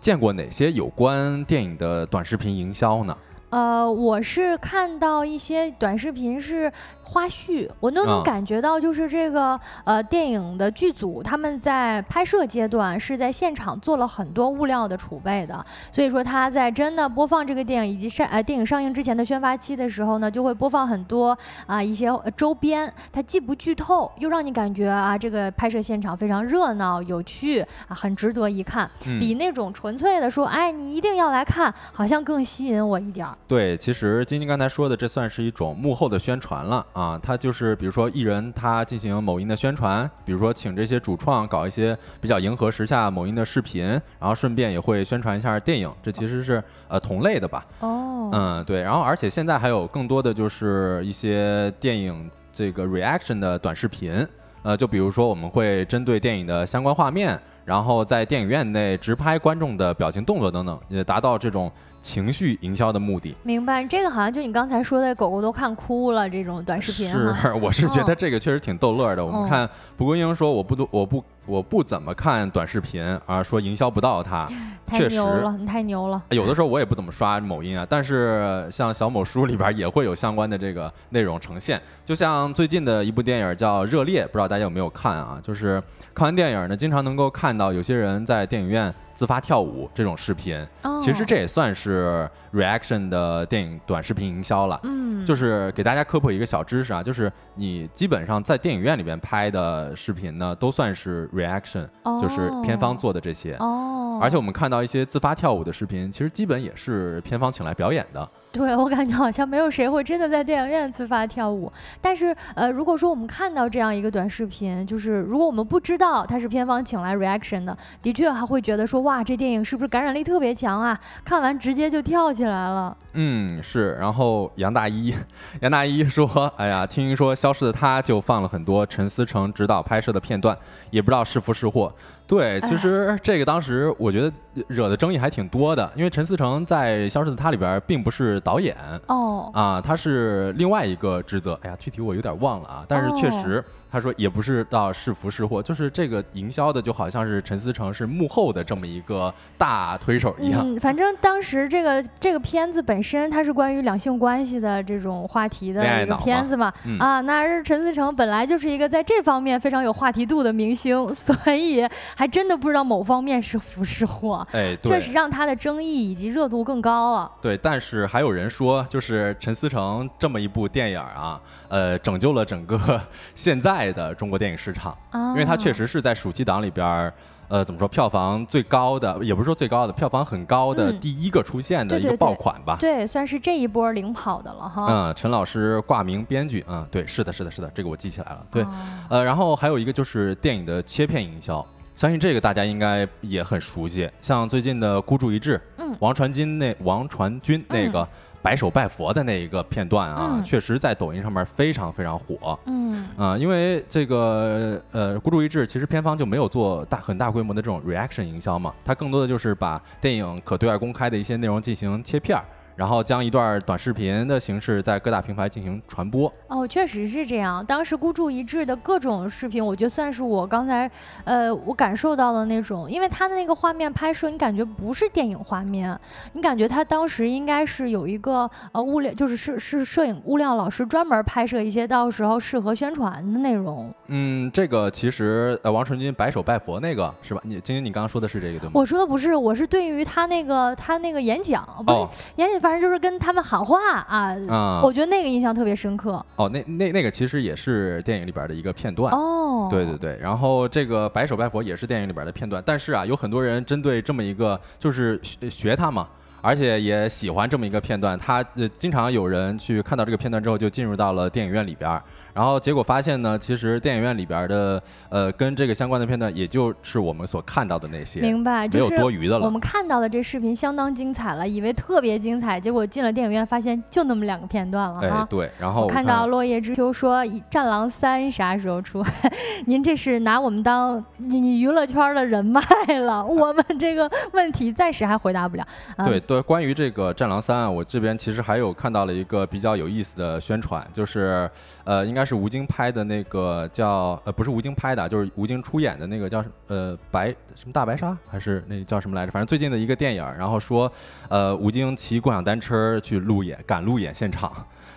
见过哪些有关电影的短视频营销呢？呃，我是看到一些短视频是花絮，我都能啊。感觉到，就是这个呃电影的剧组他们在拍摄阶段是在现场做了很多物料的储备的，所以说他在真的播放这个电影以及上呃电影上映之前的宣发期的时候呢，就会播放很多啊、一些呃周边，它既不剧透，又让你感觉啊这个拍摄现场非常热闹有趣啊，很值得一看，嗯。比那种纯粹的说哎你一定要来看，好像更吸引我一点儿。对，其实晶晶刚才说的，这算是一种幕后的宣传了啊。它就是比如说艺人他进行某音的宣传，比如说请这些主创搞一些比较迎合时下某音的视频，然后顺便也会宣传一下电影，这其实是呃同类的吧。哦，嗯，对。然后而且现在还有更多的就是一些电影这个 reaction 的短视频，呃，就比如说我们会针对电影的相关画面，然后在电影院内直拍观众的表情动作等等，也达到这种情绪营销的目的。明白，这个好像就你刚才说的，狗狗都看哭了这种短视频。是，我是觉得哦这个确实挺逗乐的。我哦们看蒲公英说我不多，我不我不怎么看短视频啊，说营销不到它。太确实牛了，你太牛了。有的时候我也不怎么刷某音啊，但是像小某书里边也会有相关的这个内容呈现。就像最近的一部电影叫《热烈》，不知道大家有没有看啊？就是看完电影呢，经常能够看到有些人在电影院自发跳舞这种视频。哦，其实这也算是 reaction 的电影短视频营销了。嗯，就是给大家科普一个小知识啊，就是你基本上在电影院里边拍的视频呢，都算是 reaction，、就是片方做的这些。哦，而且我们看到一些自发跳舞的视频，其实基本也是片方请来表演的。对我感觉好像没有谁会真的在电影院自发跳舞。但是呃，如果说我们看到这样一个短视频，就是如果我们不知道它是片方请来 reaction 的，的确还会觉得说哇，这电影是不是感染力特别强啊？看完直接就跳起来了。嗯，是。然后杨大一，杨大一说：“哎呀，听说《消失的她》就放了很多陈思诚指导拍摄的片段，也不知道是福是祸。”对，其实这个当时我觉得惹的争议还挺多的，因为陈思诚在《消失的她》里边并不是导演。哦，啊，他是另外一个职责。哎呀，具体我有点忘了啊，但是确哦实他说也不是到是福是祸，就是这个营销的就好像是陈思诚是幕后的这么一个大推手一样。嗯，反正当时这个这个片子本身它是关于两性关系的这种话题的一个片子嘛，嗯啊，那是陈思诚本来就是一个在这方面非常有话题度的明星，所以还真的不知道某方面是福是祸，哎，对，确实让他的争议以及热度更高了。对，但是还有人说，就是陈思诚这么一部电影啊，呃，拯救了整个 现在的中国电影市场，啊，因为它确实是在暑期档里边儿。呃，怎么说？票房最高的，也不是说最高的，票房很高的嗯第一个出现的一个爆款吧。对，算是这一波领跑的了哈。嗯，陈老师挂名编剧，嗯，对，是的，是的，是的，这个我记起来了。对，哦呃，然后还有一个就是电影的切片营销，相信这个大家应该也很熟悉，像最近的孤注一掷，嗯王传金那王传君那个摆手拜佛的那一个片段啊，嗯确实在抖音上面非常非常火。嗯啊、因为这个呃，孤注一掷其实片方就没有做大很大规模的这种 reaction 营销嘛，它更多的就是把电影可对外公开的一些内容进行切片儿，然后将一段短视频的形式在各大平台进行传播。哦，确实是这样。当时孤注一掷的各种视频，我觉得算是我刚才，呃，我感受到的那种，因为它的那个画面拍摄，你感觉不是电影画面，你感觉他当时应该是有一个呃物料，就是是是摄影物料老师专门拍摄一些到时候适合宣传的内容。嗯，这个其实呃，王传君白手拜佛那个是吧？你晶晶，你刚刚说的是这个对吗？我说的不是，我是对于他那个他那个演讲，不是、哦演讲，反正就是跟他们喊话啊。啊、我觉得那个印象特别深刻哦，那那那个其实也是电影里边的一个片段。哦。对对对，然后这个白手拜佛也是电影里边的片段，但是啊，有很多人针对这么一个就是学学他嘛，而且也喜欢这么一个片段，他呃经常有人去看到这个片段之后就进入到了电影院里边儿，然后结果发现呢，其实电影院里边的呃跟这个相关的片段，也就是我们所看到的那些，明白，没有就是多余的了。我们看到的这视频相当精彩了，以为特别精彩，结果进了电影院发现就那么两个片段了哎哈。，对，然后我看到落叶知秋说《战狼三》啥时候出？您这是拿我们当你你娱乐圈的人脉了，我们这个问题暂时还回答不了。啊、对对，关于这个《战狼三》啊，我这边其实还有看到了一个比较有意思的宣传，就是呃，应该是吴京拍的那个叫呃不是吴京拍的，就是吴京出演的那个叫呃白什么大白鲨还是那叫什么来着？反正最近的一个电影，然后说呃吴京骑共享单车去路演赶路演现场。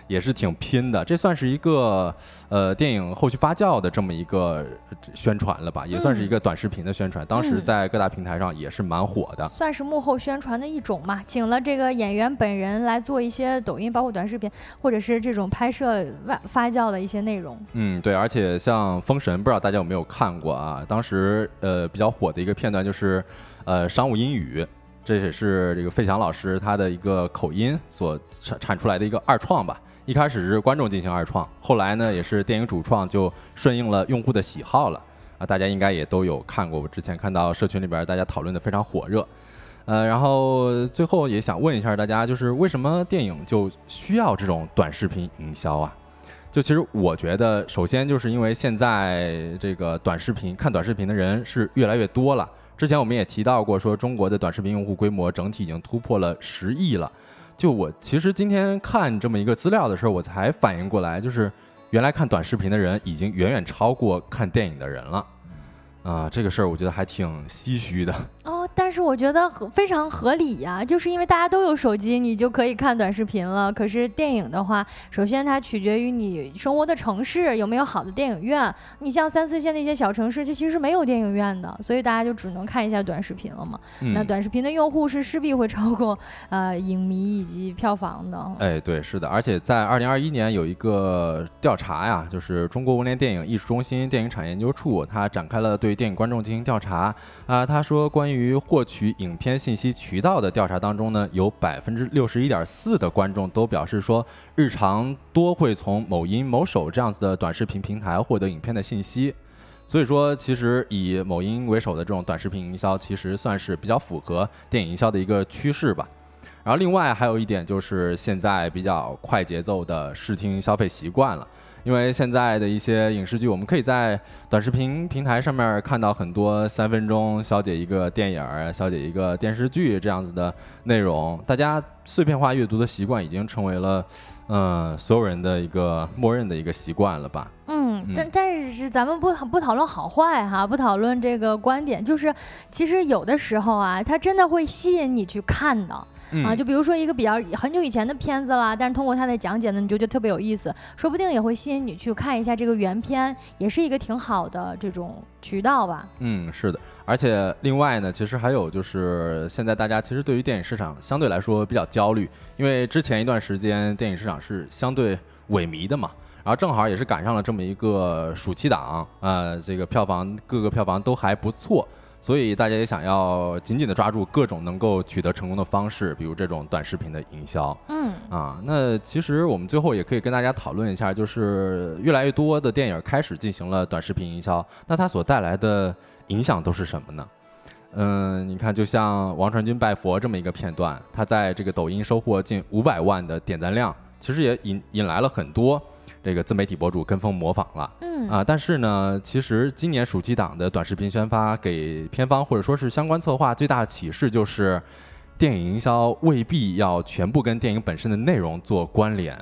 也是挺拼的，这算是一个呃电影后续发酵的这么一个宣传了吧，也算是一个短视频的宣传。当时在各大平台上也是蛮火的，算是幕后宣传的一种嘛。请了这个演员本人来做一些抖音，包括短视频，或者是这种拍摄外发酵的一些内容。嗯，对，而且像《封神》，不知道大家有没有看过啊？当时呃比较火的一个片段就是呃商务英语，这也是这个费翔老师他的一个口音所产产出来的一个二创吧。一开始是观众进行二创，后来呢也是电影主创就顺应了用户的喜好了啊，大家应该也都有看过，我之前看到社群里边大家讨论的非常火热，呃，然后最后也想问一下大家，就是为什么电影就需要这种短视频营销啊？就其实我觉得，首先就是因为现在这个短视频看短视频的人是越来越多了，之前我们也提到过，说中国的短视频用户规模整体已经突破了十亿了。就我其实今天看这么一个资料的时候，我才反应过来，就是原来看短视频的人已经远远超过看电影的人了。啊，这个事儿我觉得还挺唏嘘的。但是我觉得非常合理呀，就是因为大家都有手机，你就可以看短视频了。可是电影的话，首先它取决于你生活的城市有没有好的电影院。你像三四线的一些小城市，它其实没有电影院的，所以大家就只能看一下短视频了嘛。那短视频的用户是势必会超过呃影迷以及票房的。哎，对，是的，而且在二零二一年有一个调查呀，就是中国文联电影艺术中心电影产业研究处，它展开了对电影观众进行调查啊，他说，关于获取影片信息渠道的调查当中呢，有百分之六十一点四的观众都表示说，日常多会从某音、某手这样子的短视频平台获得影片的信息。所以说，其实以某音为首的这种短视频营销，其实算是比较符合电影营销的一个趋势吧。然后，另外还有一点就是现在比较快节奏的视听消费习惯了。因为现在的一些影视剧，我们可以在短视频平台上面看到很多三分钟消解一个电影儿、消解一个电视剧这样子的内容。大家碎片化阅读的习惯已经成为了，嗯，所有人的一个默认的一个习惯了吧？嗯，但但是咱们不不讨论好坏哈，不讨论这个观点，就是其实有的时候啊，它真的会吸引你去看的。啊，就比如说一个比较很久以前的片子啦，但是通过他的讲解呢，你就觉得特别有意思，说不定也会吸引你去看一下这个原片，也是一个挺好的这种渠道吧。嗯，是的，而且另外呢，其实还有就是现在大家其实对于电影市场相对来说比较焦虑，因为之前一段时间电影市场是相对萎靡的嘛，然后正好也是赶上了这么一个暑期档，呃，这个票房各个票房都还不错。所以大家也想要紧紧的抓住各种能够取得成功的方式，比如这种短视频的营销。嗯啊，那其实我们最后也可以跟大家讨论一下，就是越来越多的电影开始进行了短视频营销，那它所带来的影响都是什么呢？嗯，你看，就像王传君拜佛这么一个片段，他在这个抖音收获近五百万的点赞量，其实也引引来了很多。这个自媒体博主跟风模仿了，嗯。啊，但是呢，其实今年暑期档的短视频宣发给片方或者说是相关策划最大的启示就是，电影营销未必要全部跟电影本身的内容做关联，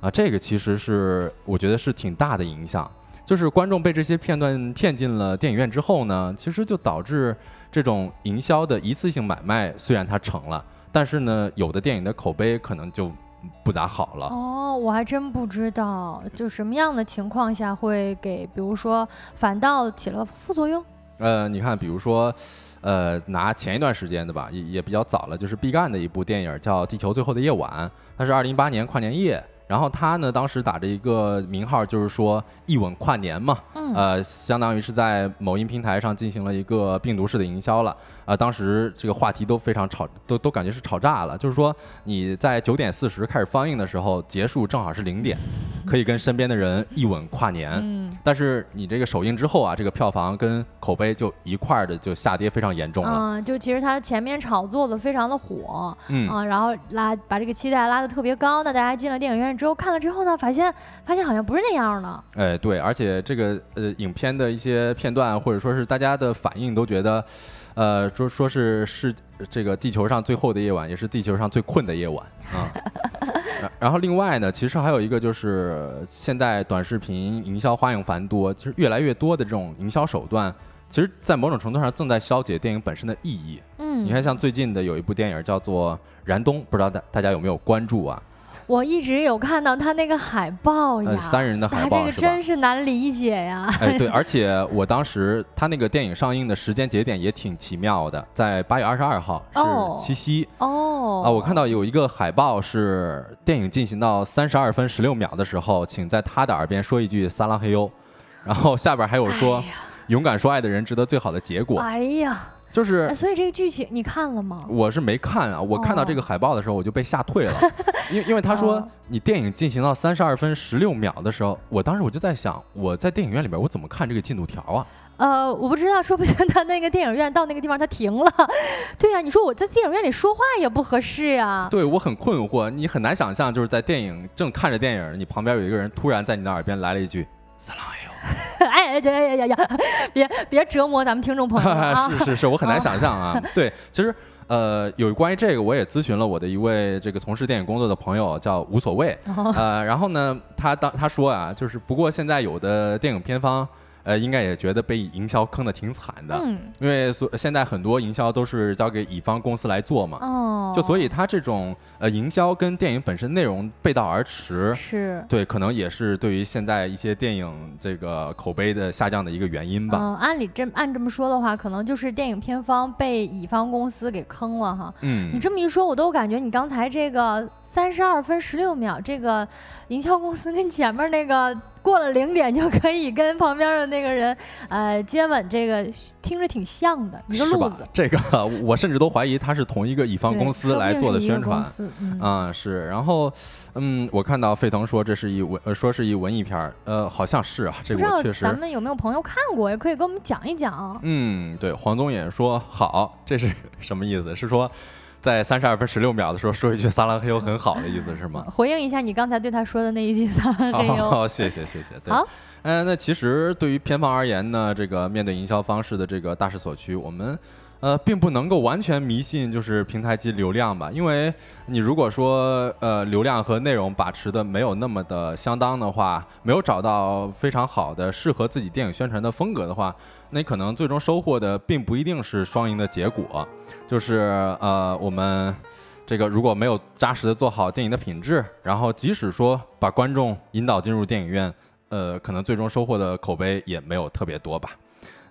啊，这个其实是我觉得是挺大的影响，就是观众被这些片段骗进了电影院之后呢，其实就导致这种营销的一次性买卖虽然它成了，但是呢，有的电影的口碑可能就。不咋好了哦，我还真不知道，就什么样的情况下会给，比如说反倒起了副作用。呃，你看，比如说，呃，拿前一段时间的吧，也也比较早了，就是毕赣的一部电影叫《地球最后的夜晚》，它是二零一八年跨年夜。然后他呢，当时打着一个名号，就是说一吻跨年嘛，呃，相当于是在某音平台上进行了一个病毒式的营销了。啊，当时这个话题都非常吵，都都感觉是吵炸了。就是说你在九点四十开始放映的时候，结束正好是零点，可以跟身边的人一吻跨年。嗯。但是你这个首映之后啊，这个票房跟口碑就一块儿的就下跌非常严重了。嗯，就其实他前面炒作的非常的火，嗯啊，然后拉把这个期待拉的特别高，那大家进了电影院之后看了之后呢，发现发现好像不是那样的。哎，对，而且这个呃影片的一些片段或者说是大家的反应都觉得。呃，说说是是这个地球上最后的夜晚，也是地球上最困的夜晚啊。然后另外呢，其实还有一个就是现在短视频营销花样繁多，其实越来越多的这种营销手段，其实，在某种程度上正在消解电影本身的意义。嗯，你看，像最近的有一部电影叫做《燃冬》，不知道大大家有没有关注啊？我一直有看到他那个海报呀，三人的海报这个真是难理解呀。哎，对，而且我当时他那个电影上映的时间节点也挺奇妙的，在八月二十二号是七夕哦啊，我看到有一个海报是电影进行到三十二分十六秒的时候，请在他的耳边说一句“撒拉嘿哟”，然后下边还有说“勇敢说爱的人值得最好的结果”。哎呀。就是，所以这个剧情你看了吗？我是没看啊，我看到这个海报的时候我就被吓退了，因为因为他说你电影进行到三十二分十六秒的时候，我当时我就在想，我在电影院里边我怎么看这个进度条啊？呃，我不知道，说不定他那个电影院到那个地方他停了。对呀，你说我在电影院里说话也不合适呀。对我很困惑，你很难想象，就是在电影正看着电影，你旁边有一个人突然在你的耳边来了一句“撒浪哎哎”。哎呀呀呀！别别折磨咱们听众朋友啊！是是是，我很难想象啊。对，其实呃，有关于这个，我也咨询了我的一位这个从事电影工作的朋友，叫无所谓。呃，然后呢，他当他说啊，就是不过现在有的电影片方。呃，应该也觉得被营销坑的挺惨的，嗯，因为所现在很多营销都是交给乙方公司来做嘛，哦，就所以他这种呃营销跟电影本身内容背道而驰，是对，可能也是对于现在一些电影这个口碑的下降的一个原因吧。嗯，按理这按这么说的话，可能就是电影片方被乙方公司给坑了哈。嗯，你这么一说，我都感觉你刚才这个。三十二分十六秒，这个营销公司跟前面那个过了零点就可以跟旁边的那个人呃接吻，这个听着挺像的一个路子。这个我甚至都怀疑他是同一个乙方公司来做的宣传。嗯，是。然后，嗯，我看到沸腾说这是一文，说是一文艺片儿，呃，好像是啊。这个确实。咱们有没有朋友看过？也可以跟我们讲一讲。嗯，对，黄宗衍说好，这是什么意思？是说。在三十二分十六秒的时候说一句“撒拉嘿呦”很好的意思是吗？回应一下你刚才对他说的那一句“撒拉嘿呦”。好，谢谢谢谢。好，嗯，那其实对于片方而言呢，这个面对营销方式的这个大势所趋，我们呃并不能够完全迷信就是平台及流量吧，因为你如果说呃流量和内容把持的没有那么的相当的话，没有找到非常好的适合自己电影宣传的风格的话。那可能最终收获的并不一定是双赢的结果，就是呃，我们这个如果没有扎实的做好电影的品质，然后即使说把观众引导进入电影院，呃，可能最终收获的口碑也没有特别多吧。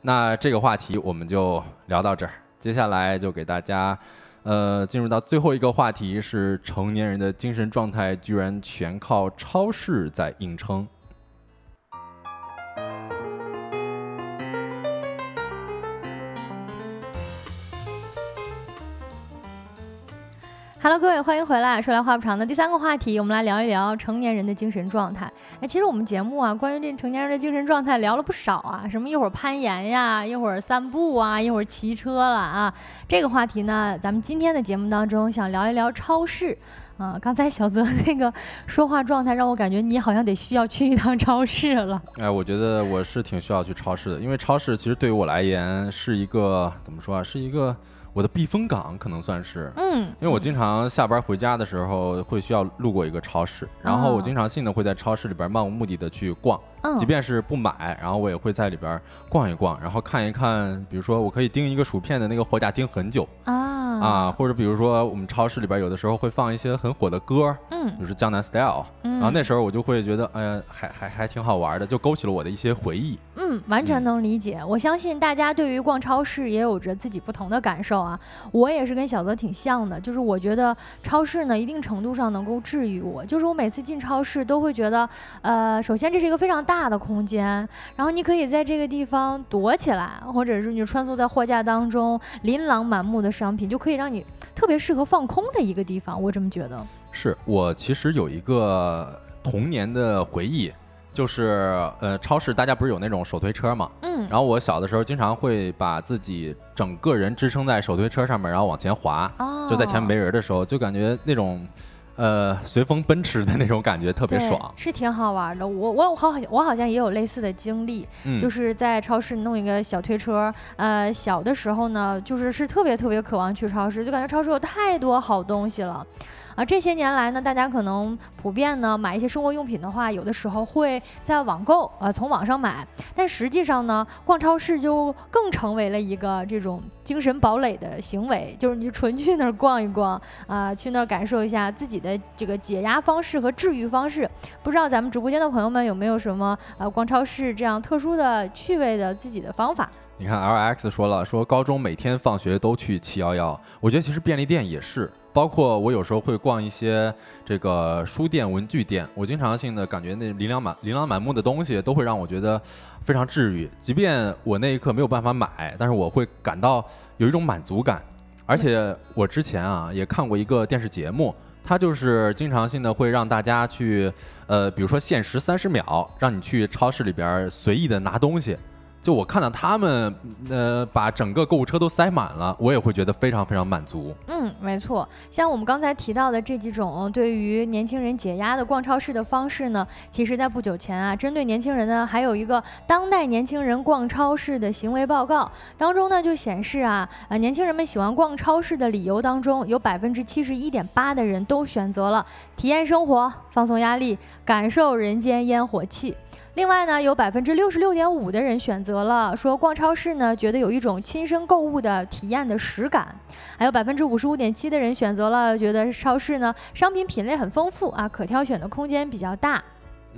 那这个话题我们就聊到这儿，接下来就给大家呃进入到最后一个话题，是成年人的精神状态居然全靠超市在硬撑。Hello，各位，欢迎回来。说来话不长的第三个话题，我们来聊一聊成年人的精神状态。哎，其实我们节目啊，关于这成年人的精神状态聊了不少啊，什么一会儿攀岩呀，一会儿散步啊，一会儿骑车了啊。这个话题呢，咱们今天的节目当中想聊一聊超市啊。刚才小泽那个说话状态让我感觉你好像得需要去一趟超市了。哎，我觉得我是挺需要去超市的，因为超市其实对于我来言是一个怎么说啊，是一个。我的避风港可能算是，嗯，因为我经常下班回家的时候会需要路过一个超市，然后我经常性的会在超市里边漫无目的的去逛，即便是不买，然后我也会在里边逛一逛，然后看一看，比如说我可以盯一个薯片的那个货架盯很久啊啊，或者比如说我们超市里边有的时候会放一些很火的歌，嗯，比如说江南 Style，嗯然后那时候我就会觉得，哎呀，还还还挺好玩的，就勾起了我的一些回忆。嗯，完全能理解。我相信大家对于逛超市也有着自己不同的感受啊。我也是跟小泽挺像的，就是我觉得超市呢，一定程度上能够治愈我。就是我每次进超市都会觉得，呃，首先这是一个非常大的空间，然后你可以在这个地方躲起来，或者是你穿梭在货架当中，琳琅满目的商品就可以让你特别适合放空的一个地方。我这么觉得。是我其实有一个童年的回忆。就是呃，超市大家不是有那种手推车嘛，嗯，然后我小的时候经常会把自己整个人支撑在手推车上面，然后往前滑，就在前面没人的时候，就感觉那种呃随风奔驰的那种感觉特别爽，是挺好玩的。我我好我好像也有类似的经历，就是在超市弄一个小推车。呃，小的时候呢，就是是特别特别渴望去超市，就感觉超市有太多好东西了。啊，这些年来呢，大家可能普遍呢买一些生活用品的话，有的时候会在网购，呃，从网上买。但实际上呢，逛超市就更成为了一个这种精神堡垒的行为，就是你纯去那儿逛一逛，啊，去那儿感受一下自己的这个解压方式和治愈方式。不知道咱们直播间的朋友们有没有什么呃逛超市这样特殊的趣味的自己的方法？你看，L X 说了，说高中每天放学都去七幺幺。我觉得其实便利店也是，包括我有时候会逛一些这个书店、文具店，我经常性的感觉那琳琅满琳琅满目的东西都会让我觉得非常治愈。即便我那一刻没有办法买，但是我会感到有一种满足感。而且我之前啊也看过一个电视节目，它就是经常性的会让大家去，呃，比如说限时三十秒，让你去超市里边随意的拿东西。就我看到他们，呃，把整个购物车都塞满了，我也会觉得非常非常满足。嗯，没错，像我们刚才提到的这几种对于年轻人解压的逛超市的方式呢，其实在不久前啊，针对年轻人呢，还有一个当代年轻人逛超市的行为报告当中呢，就显示啊，呃，年轻人们喜欢逛超市的理由当中，有百分之七十一点八的人都选择了体验生活、放松压力、感受人间烟火气。另外呢，有百分之六十六点五的人选择了说逛超市呢，觉得有一种亲身购物的体验的实感；还有百分之五十五点七的人选择了觉得超市呢商品品类很丰富啊，可挑选的空间比较大。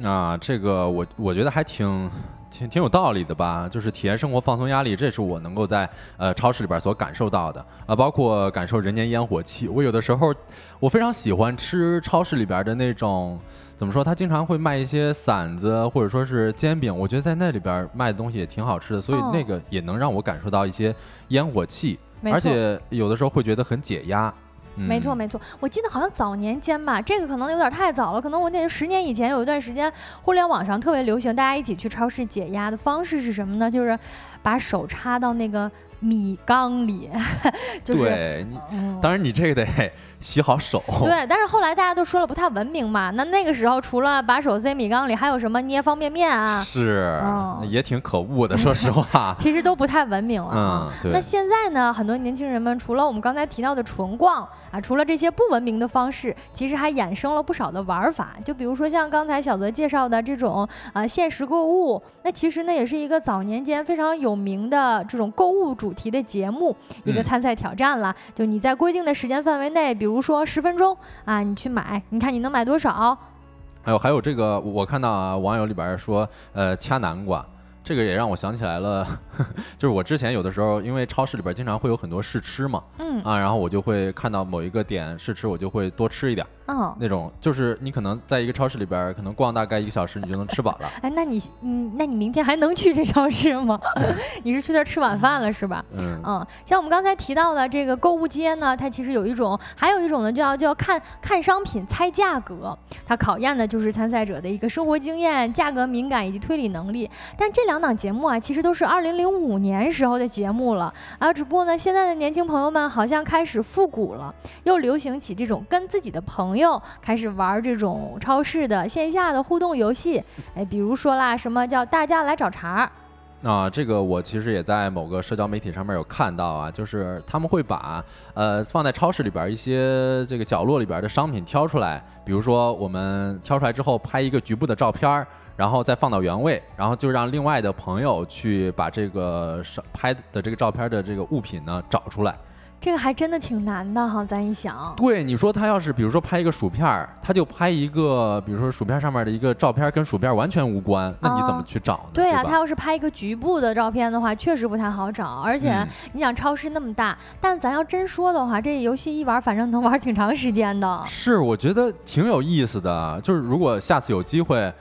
啊，这个我我觉得还挺挺挺有道理的吧，就是体验生活、放松压力，这是我能够在呃超市里边所感受到的啊，包括感受人间烟火气。我有的时候我非常喜欢吃超市里边的那种。怎么说？他经常会卖一些馓子，或者说是煎饼。我觉得在那里边卖的东西也挺好吃的，所以那个也能让我感受到一些烟火气，而且有的时候会觉得很解压。没错没错，我记得好像早年间吧，这个可能有点太早了，可能我那十年以前有一段时间，互联网上特别流行，大家一起去超市解压的方式是什么呢？就是把手插到那个米缸里，就是对你，当然你这个得。洗好手，对，但是后来大家都说了不太文明嘛。那那个时候除了把手塞米缸里，还有什么捏方便面啊？是，也挺可恶的，说实话。其实都不太文明了。嗯，对。那现在呢，很多年轻人们除了我们刚才提到的纯逛啊，除了这些不文明的方式，其实还衍生了不少的玩法。就比如说像刚才小泽介绍的这种啊限时购物，那其实呢也是一个早年间非常有名的这种购物主题的节目，一个参赛挑战了。就你在规定的时间范围内，比比比如说十分钟啊，你去买，你看你能买多少？还有还有这个，我看到啊，网友里边说，呃，掐南瓜。这个也让我想起来了，就是我之前有的时候，因为超市里边经常会有很多试吃嘛，嗯啊，然后我就会看到某一个点试吃，我就会多吃一点，嗯，那种就是你可能在一个超市里边，可能逛大概一个小时，你就能吃饱了。哎，那你嗯，那你明天还能去这超市吗？你是去那儿吃晚饭了是吧？嗯嗯，像我们刚才提到的这个购物街呢，它其实有一种，还有一种呢，就要就要看看商品猜价格，它考验的就是参赛者的一个生活经验、价格敏感以及推理能力。但这两档节目啊，其实都是二零零五年时候的节目了啊，只不过呢，现在的年轻朋友们好像开始复古了，又流行起这种跟自己的朋友开始玩这种超市的线下的互动游戏，哎，比如说啦，什么叫大家来找茬儿。啊，这个我其实也在某个社交媒体上面有看到啊，就是他们会把呃放在超市里边一些这个角落里边的商品挑出来，比如说我们挑出来之后拍一个局部的照片儿。然后再放到原位，然后就让另外的朋友去把这个拍的这个照片的这个物品呢找出来。这个还真的挺难的哈，咱一想。对，你说他要是比如说拍一个薯片儿，他就拍一个，比如说薯片上面的一个照片跟薯片完全无关，那你怎么去找呢？对呀，他要是拍一个局部的照片的话，确实不太好找。而且你想超市那么大，但咱要真说的话，这游戏一玩，反正能玩挺长时间的。是，我觉得挺有意思的。就是如果下次有机会。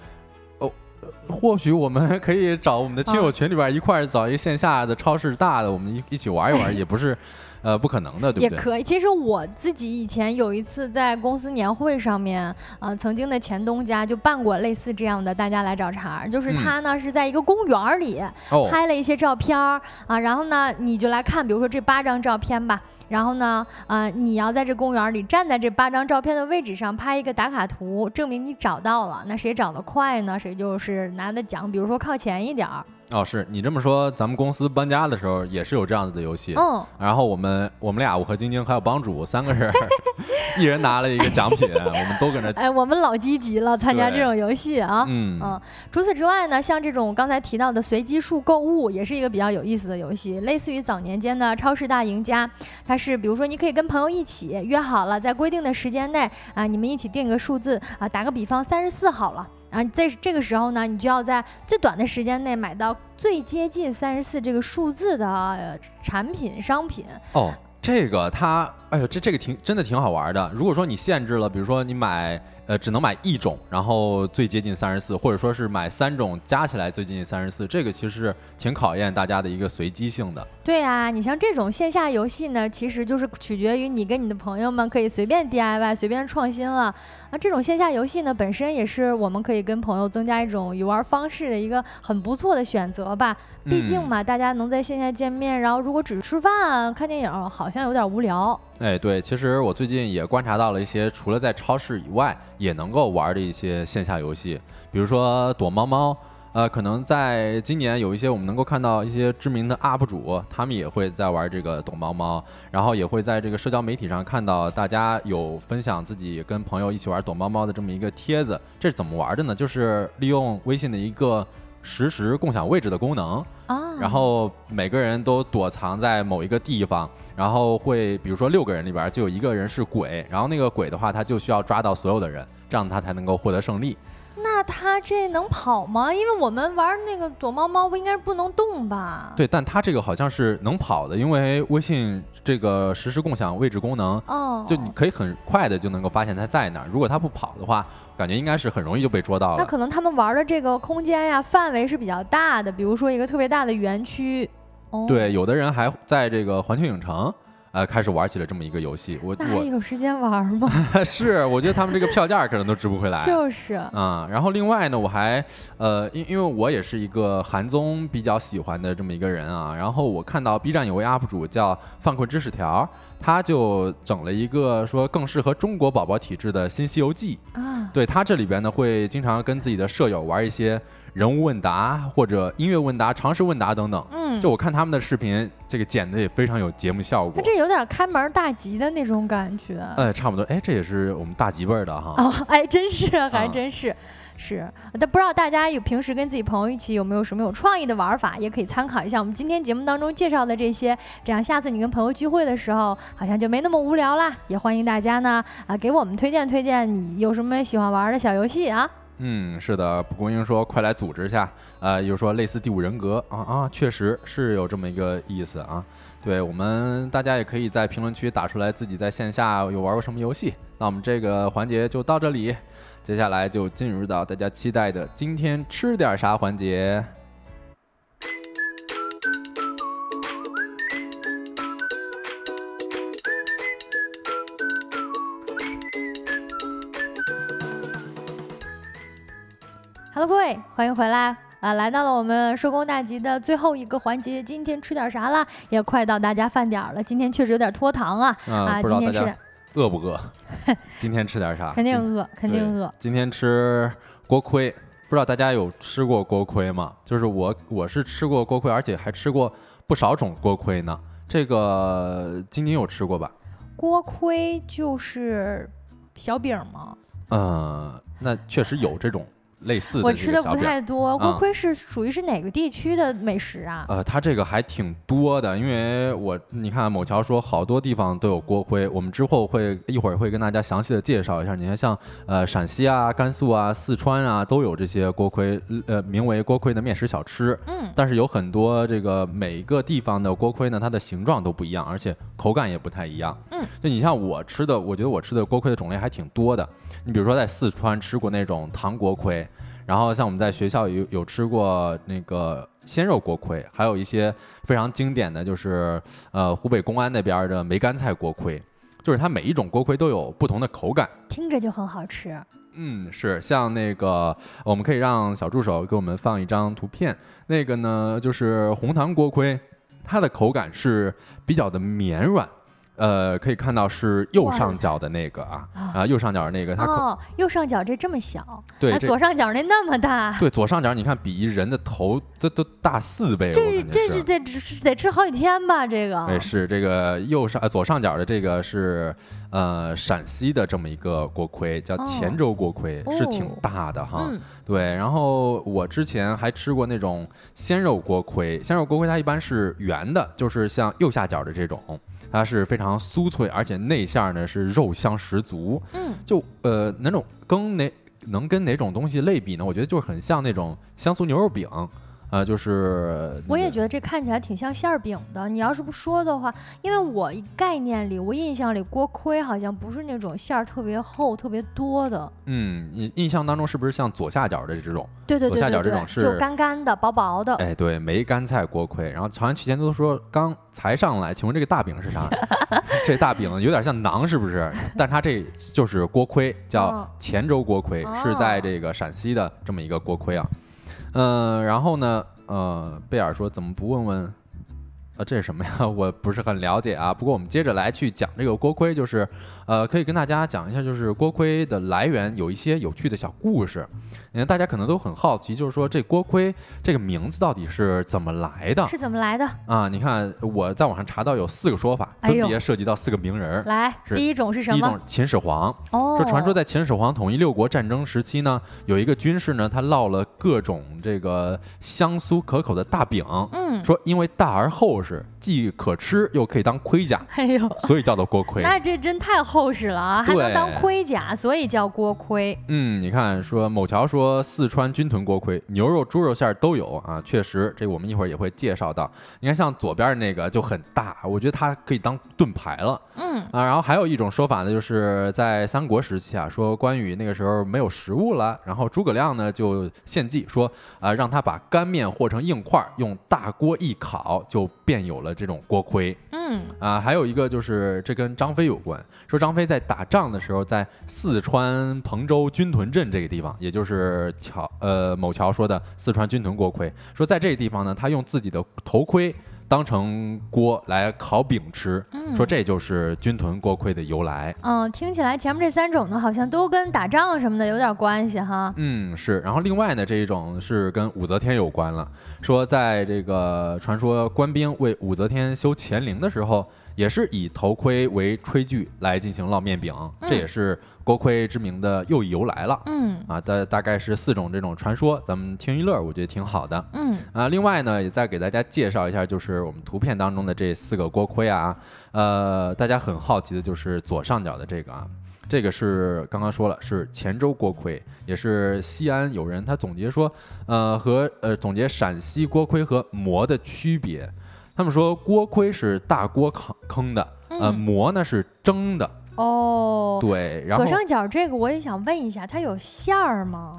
或许我们可以找我们的亲友群里边一块儿找一个线下的超市大的，我们一一起玩一玩，也不是。呃，不可能的，对不对？也可以。其实我自己以前有一次在公司年会上面，呃，曾经的前东家就办过类似这样的，大家来找茬儿。就是他呢是在一个公园里拍了一些照片儿啊，然后呢你就来看，比如说这八张照片吧，然后呢，呃，你要在这公园里站在这八张照片的位置上拍一个打卡图，证明你找到了。那谁找得快呢？谁就是拿的奖。比如说靠前一点儿。哦，是你这么说，咱们公司搬家的时候也是有这样子的游戏。嗯，然后我们我们俩，我和晶晶还有帮主三个人，一人拿了一个奖品，我们都搁那。哎，我们老积极了，参加这种游戏啊。嗯嗯，除此之外呢，像这种刚才提到的随机数购物，也是一个比较有意思的游戏，类似于早年间的超市大赢家。它是比如说，你可以跟朋友一起约好了，在规定的时间内啊，你们一起定个数字啊，打个比方，三十四好了。啊，在这个时候呢，你就要在最短的时间内买到最接近三十四这个数字的、产品商品。哦，这个它，哎呦，这这个挺真的挺好玩的。如果说你限制了，比如说你买呃只能买一种，然后最接近三十四，或者说是买三种加起来最接近三十四，这个其实是挺考验大家的一个随机性的。对呀、你像这种线下游戏呢，其实就是取决于你跟你的朋友们可以随便 DIY、随便创新了。啊，这种线下游戏呢，本身也是我们可以跟朋友增加一种游玩方式的一个很不错的选择吧。毕竟嘛，大家能在线下见面，然后如果只是吃饭、看电影，好像有点无聊。哎，对，其实我最近也观察到了一些除了在超市以外也能够玩的一些线下游戏，比如说躲猫猫。呃，可能在今年有一些我们能够看到一些知名的 UP 主，他们也会在玩这个躲猫猫，然后也会在这个社交媒体上看到大家有分享自己跟朋友一起玩躲猫猫的这么一个帖子。这是怎么玩的呢？就是利用微信的一个实时共享位置的功能，啊，然后每个人都躲藏在某一个地方，然后会比如说六个人里边就有一个人是鬼，然后那个鬼的话，他就需要抓到所有的人，这样他才能够获得胜利。那他这能跑吗？因为我们玩那个躲猫猫，不应该是不能动吧？对，但他这个好像是能跑的，因为微信这个实时共享位置功能，哦，就你可以很快的就能够发现他在哪儿。如果他不跑的话，感觉应该是很容易就被捉到了。那可能他们玩的这个空间呀，范围是比较大的，比如说一个特别大的园区。哦，对，有的人还在这个环球影城。呃，开始玩起了这么一个游戏，我我有时间玩吗？是我觉得他们这个票价可能都值不回来。就是，啊、然后另外呢，我还呃，因因为我也是一个韩综比较喜欢的这么一个人啊，然后我看到 B 站有位 UP 主叫犯困知识条，他就整了一个说更适合中国宝宝体质的新《西游记》。啊，对他这里边呢，会经常跟自己的舍友玩一些人物问答或者音乐问答、常识问答等等。嗯，就我看他们的视频，这个剪的也非常有节目效果他。这有点开门大吉的那种感觉。呃，差不多，哎，这也是我们大吉辈儿的哈。哦，哎，真是，还啊真是。是，但不知道大家有平时跟自己朋友一起有没有什么有创意的玩法，也可以参考一下我们今天节目当中介绍的这些，这样下次你跟朋友聚会的时候，好像就没那么无聊啦。也欢迎大家呢啊给我们推荐推荐你有什么喜欢玩的小游戏啊。嗯，是的，蒲公英说快来组织一下，呃，又说类似第五人格啊啊，确实是有这么一个意思啊。对我们大家也可以在评论区打出来自己在线下有玩过什么游戏。那我们这个环节就到这里，接下来就进入到大家期待的今天吃点啥环节。Hello，各位，欢迎回来啊！来到了我们收工大吉的最后一个环节，今天吃点啥啦？也快到大家饭点儿了，今天确实有点拖堂啊嗯、啊！不知道大家今天吃点饿不饿？今天吃点啥？肯定饿，肯定饿。今天吃锅盔，不知道大家有吃过锅盔吗？就是我我是吃过锅盔，而且还吃过不少种锅盔呢。这个晶晶有吃过吧？锅盔就是小饼吗？嗯，那确实有这种类似的我吃的不。太多。锅嗯盔是属于是哪个地区的美食啊？呃，它这个还挺多的，因为我你看某桥说好多地方都有锅盔，我们之后会一会儿会跟大家详细的介绍一下。你看像呃陕西啊、甘肃啊、四川啊都有这些锅盔，呃名为锅盔的面食小吃。嗯，但是有很多这个每一个地方的锅盔呢，它的形状都不一样，而且口感也不太一样。嗯，就你像我吃的，我觉得我吃的锅盔的种类还挺多的。你比如说在四川吃过那种糖锅盔，然后像我们在学校有有吃过那个鲜肉锅盔，还有一些非常经典的就是呃湖北公安那边的梅干菜锅盔，就是它每一种锅盔都有不同的口感。听着就很好吃。嗯，是像那个，我们可以让小助手给我们放一张图片。那个呢，就是红糖锅盔，它的口感是比较的绵软，呃，可以看到是右上角的那个啊啊，右上角的那个，它哦，右上角这这么小，对，左上角那那么大，对，左上角你看比人的头都都大四倍，这这是这这得吃好几天吧？这个，对，是这个右上左上角的这个是呃陕西的这么一个锅盔，叫黔州锅盔，是挺大的哈。对，然后我之前还吃过那种鲜肉锅盔，鲜肉锅盔它一般是圆的，就是像右下角的这种。它是非常酥脆，而且内馅呢是肉香十足。嗯，就呃哪种跟哪能跟哪种东西类比呢？我觉得就是很像那种香酥牛肉饼。呃，就是我也觉得这看起来挺像馅儿饼的。你要是不说的话，因为我概念里，我印象里锅盔好像不是那种馅儿特别厚、特别多的。嗯，你印象当中是不是像左下角的这种？对对对对对，就干干的、薄薄的。哎，对，梅干菜锅盔。然后长安区前都说刚才上来，请问这个大饼是啥？这大饼有点像馕，是不是？但它这就是锅盔，叫黔州锅盔，是在这个陕西的这么一个锅盔啊。嗯，然后呢？呃，贝尔说怎么不问问？啊，这是什么呀？我不是很了解啊。不过我们接着来去讲这个锅盔，就是，呃，可以跟大家讲一下，就是锅盔的来源有一些有趣的小故事。你看，大家可能都很好奇，就是说这锅盔这个名字到底是怎么来的？是怎么来的？啊，你看我在网上查到有四个说法，分别涉及到四个名人。来，第一种是什么？第一种秦始皇。哦。说传说在秦始皇统一六国战争时期呢，有一个军士呢，他烙了各种这个香酥可口的大饼。嗯。说因为大而厚实。就是既可吃又可以当盔甲，哎呦，所以叫做锅盔。那这真太厚实了啊，还能当盔甲，所以叫锅盔。嗯，你看，说某桥说四川军屯锅盔，牛肉、猪肉馅儿都有啊，确实，这我们一会儿也会介绍到。你看，像左边那个就很大，我觉得它可以当盾牌了。嗯啊，然后还有一种说法呢，就是在三国时期啊，说关羽那个时候没有食物了，然后诸葛亮呢就献计说啊，让他把干面和成硬块，用大锅一烤，就便有了。这种锅盔，嗯啊，还有一个就是这跟张飞有关，说张飞在打仗的时候，在四川彭州军屯镇这个地方，也就是乔呃某乔说的四川军屯锅盔，说在这个地方呢，他用自己的头盔。当成锅来烤饼吃，说这就是军屯锅盔的由来。嗯，听起来前面这三种呢，好像都跟打仗什么的有点关系哈。嗯，是。然后另外呢，这一种是跟武则天有关了。说在这个传说官兵为武则天修乾陵的时候，也是以头盔为炊具来进行烙面饼，这也是。锅盔之名的又由来了，嗯。啊，大大概是四种这种传说，咱们听一乐，我觉得挺好的，嗯。啊，另外呢，也再给大家介绍一下，就是我们图片当中的这四个锅盔啊，呃，大家很好奇的就是左上角的这个啊，这个是刚刚说了是黔州锅盔，也是西安有人他总结说，呃和呃总结陕西锅盔和馍的区别，他们说锅盔是大锅坑坑的，呃馍呢是蒸的。哦，对，然后左上角这个我也想问一下，它有馅儿吗？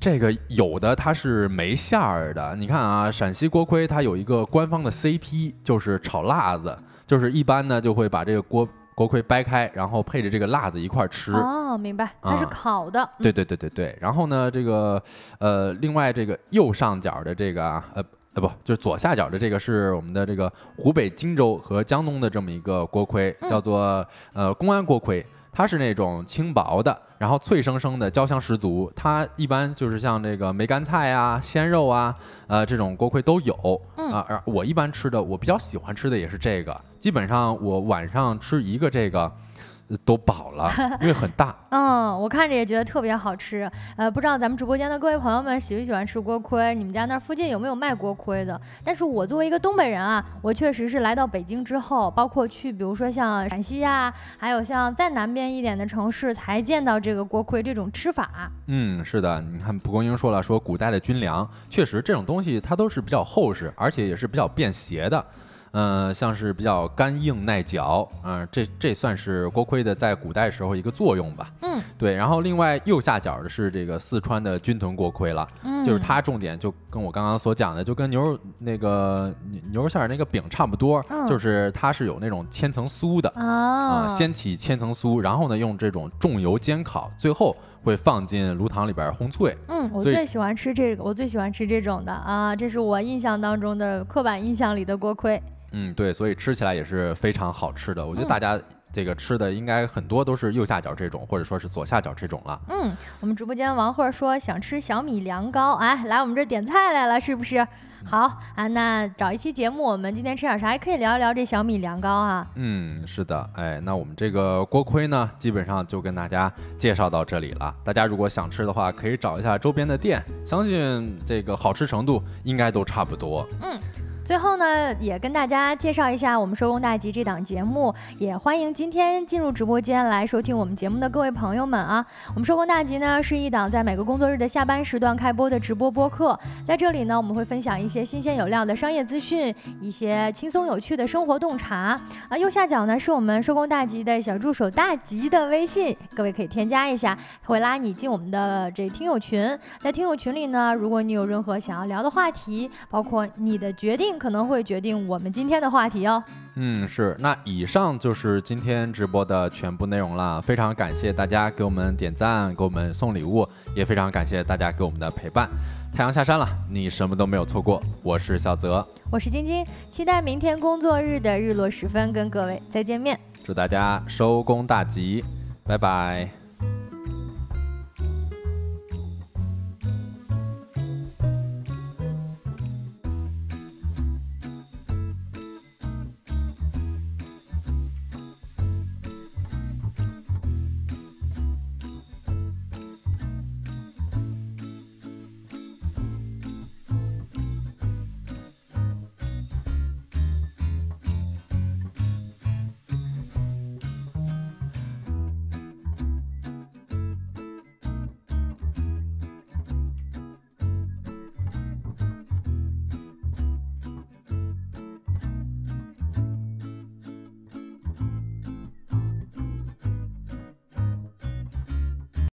这个有的它是没馅儿的。你看啊，陕西锅盔它有一个官方的 CP，就是炒辣子，就是一般呢就会把这个锅锅盔掰开，然后配着这个辣子一块吃。哦，明白，它是烤的。对对对对对。然后呢，这个呃，另外这个右上角的这个啊，呃。呃不，就是左下角的这个是我们的这个湖北荆州和江东的这么一个锅盔，叫做呃公安锅盔。它是那种轻薄的，然后脆生生的，焦香十足。它一般就是像这个梅干菜啊、鲜肉啊，呃这种锅盔都有啊。而我一般吃的，我比较喜欢吃的也是这个。基本上我晚上吃一个这个。都饱了，因为很大。嗯，我看着也觉得特别好吃。呃，不知道咱们直播间的各位朋友们喜不喜欢吃锅盔？你们家那附近有没有卖锅盔的？但是我作为一个东北人啊，我确实是来到北京之后，包括去比如说像陕西啊，还有像再南边一点的城市，才见到这个锅盔这种吃法。嗯，是的，你看蒲公英说了，说古代的军粮确实这种东西它都是比较厚实，而且也是比较便携的。嗯，像是比较干硬耐嚼，嗯，这这算是锅盔的在古代时候一个作用吧。嗯，对。然后另外右下角的是这个四川的军屯锅盔了，就是它重点就跟我刚刚所讲的，就跟牛肉那个牛肉馅那个饼差不多，就是它是有那种千层酥的啊，先起千层酥，然后呢用这种重油煎烤，最后会放进炉膛里边烘脆。嗯，我最喜欢吃这个，我最喜欢吃这种的啊，这是我印象当中的刻板印象里的锅盔。嗯，对，所以吃起来也是非常好吃的。我觉得嗯大家这个吃的应该很多都是右下角这种，或者说是左下角这种了。嗯，我们直播间王慧说想吃小米凉糕，哎，来我们这儿点菜来了，是不是？好啊，那找一期节目，我们今天吃点啥？还可以聊一聊这小米凉糕啊。嗯，是的，哎，那我们这个锅盔呢，基本上就跟大家介绍到这里了。大家如果想吃的话，可以找一下周边的店，相信这个好吃程度应该都差不多。最后呢，也跟大家介绍一下我们收工大吉这档节目，也欢迎今天进入直播间来收听我们节目的各位朋友们啊。我们收工大吉呢是一档在每个工作日的下班时段开播的直播播客，在这里呢，我们会分享一些新鲜有料的商业资讯，一些轻松有趣的生活洞察啊。右下角呢是我们收工大吉的小助手大吉的微信，各位可以添加一下，会拉你进我们的这听友群。在听友群里呢，如果你有任何想要聊的话题，包括你的决定可能会决定我们今天的话题哦。嗯，是。那以上就是今天直播的全部内容了。非常感谢大家给我们点赞，给我们送礼物，也非常感谢大家给我们的陪伴。太阳下山了，你什么都没有错过。我是小泽，我是晶晶，期待明天工作日的日落时分跟各位再见面。祝大家收工大吉，拜拜。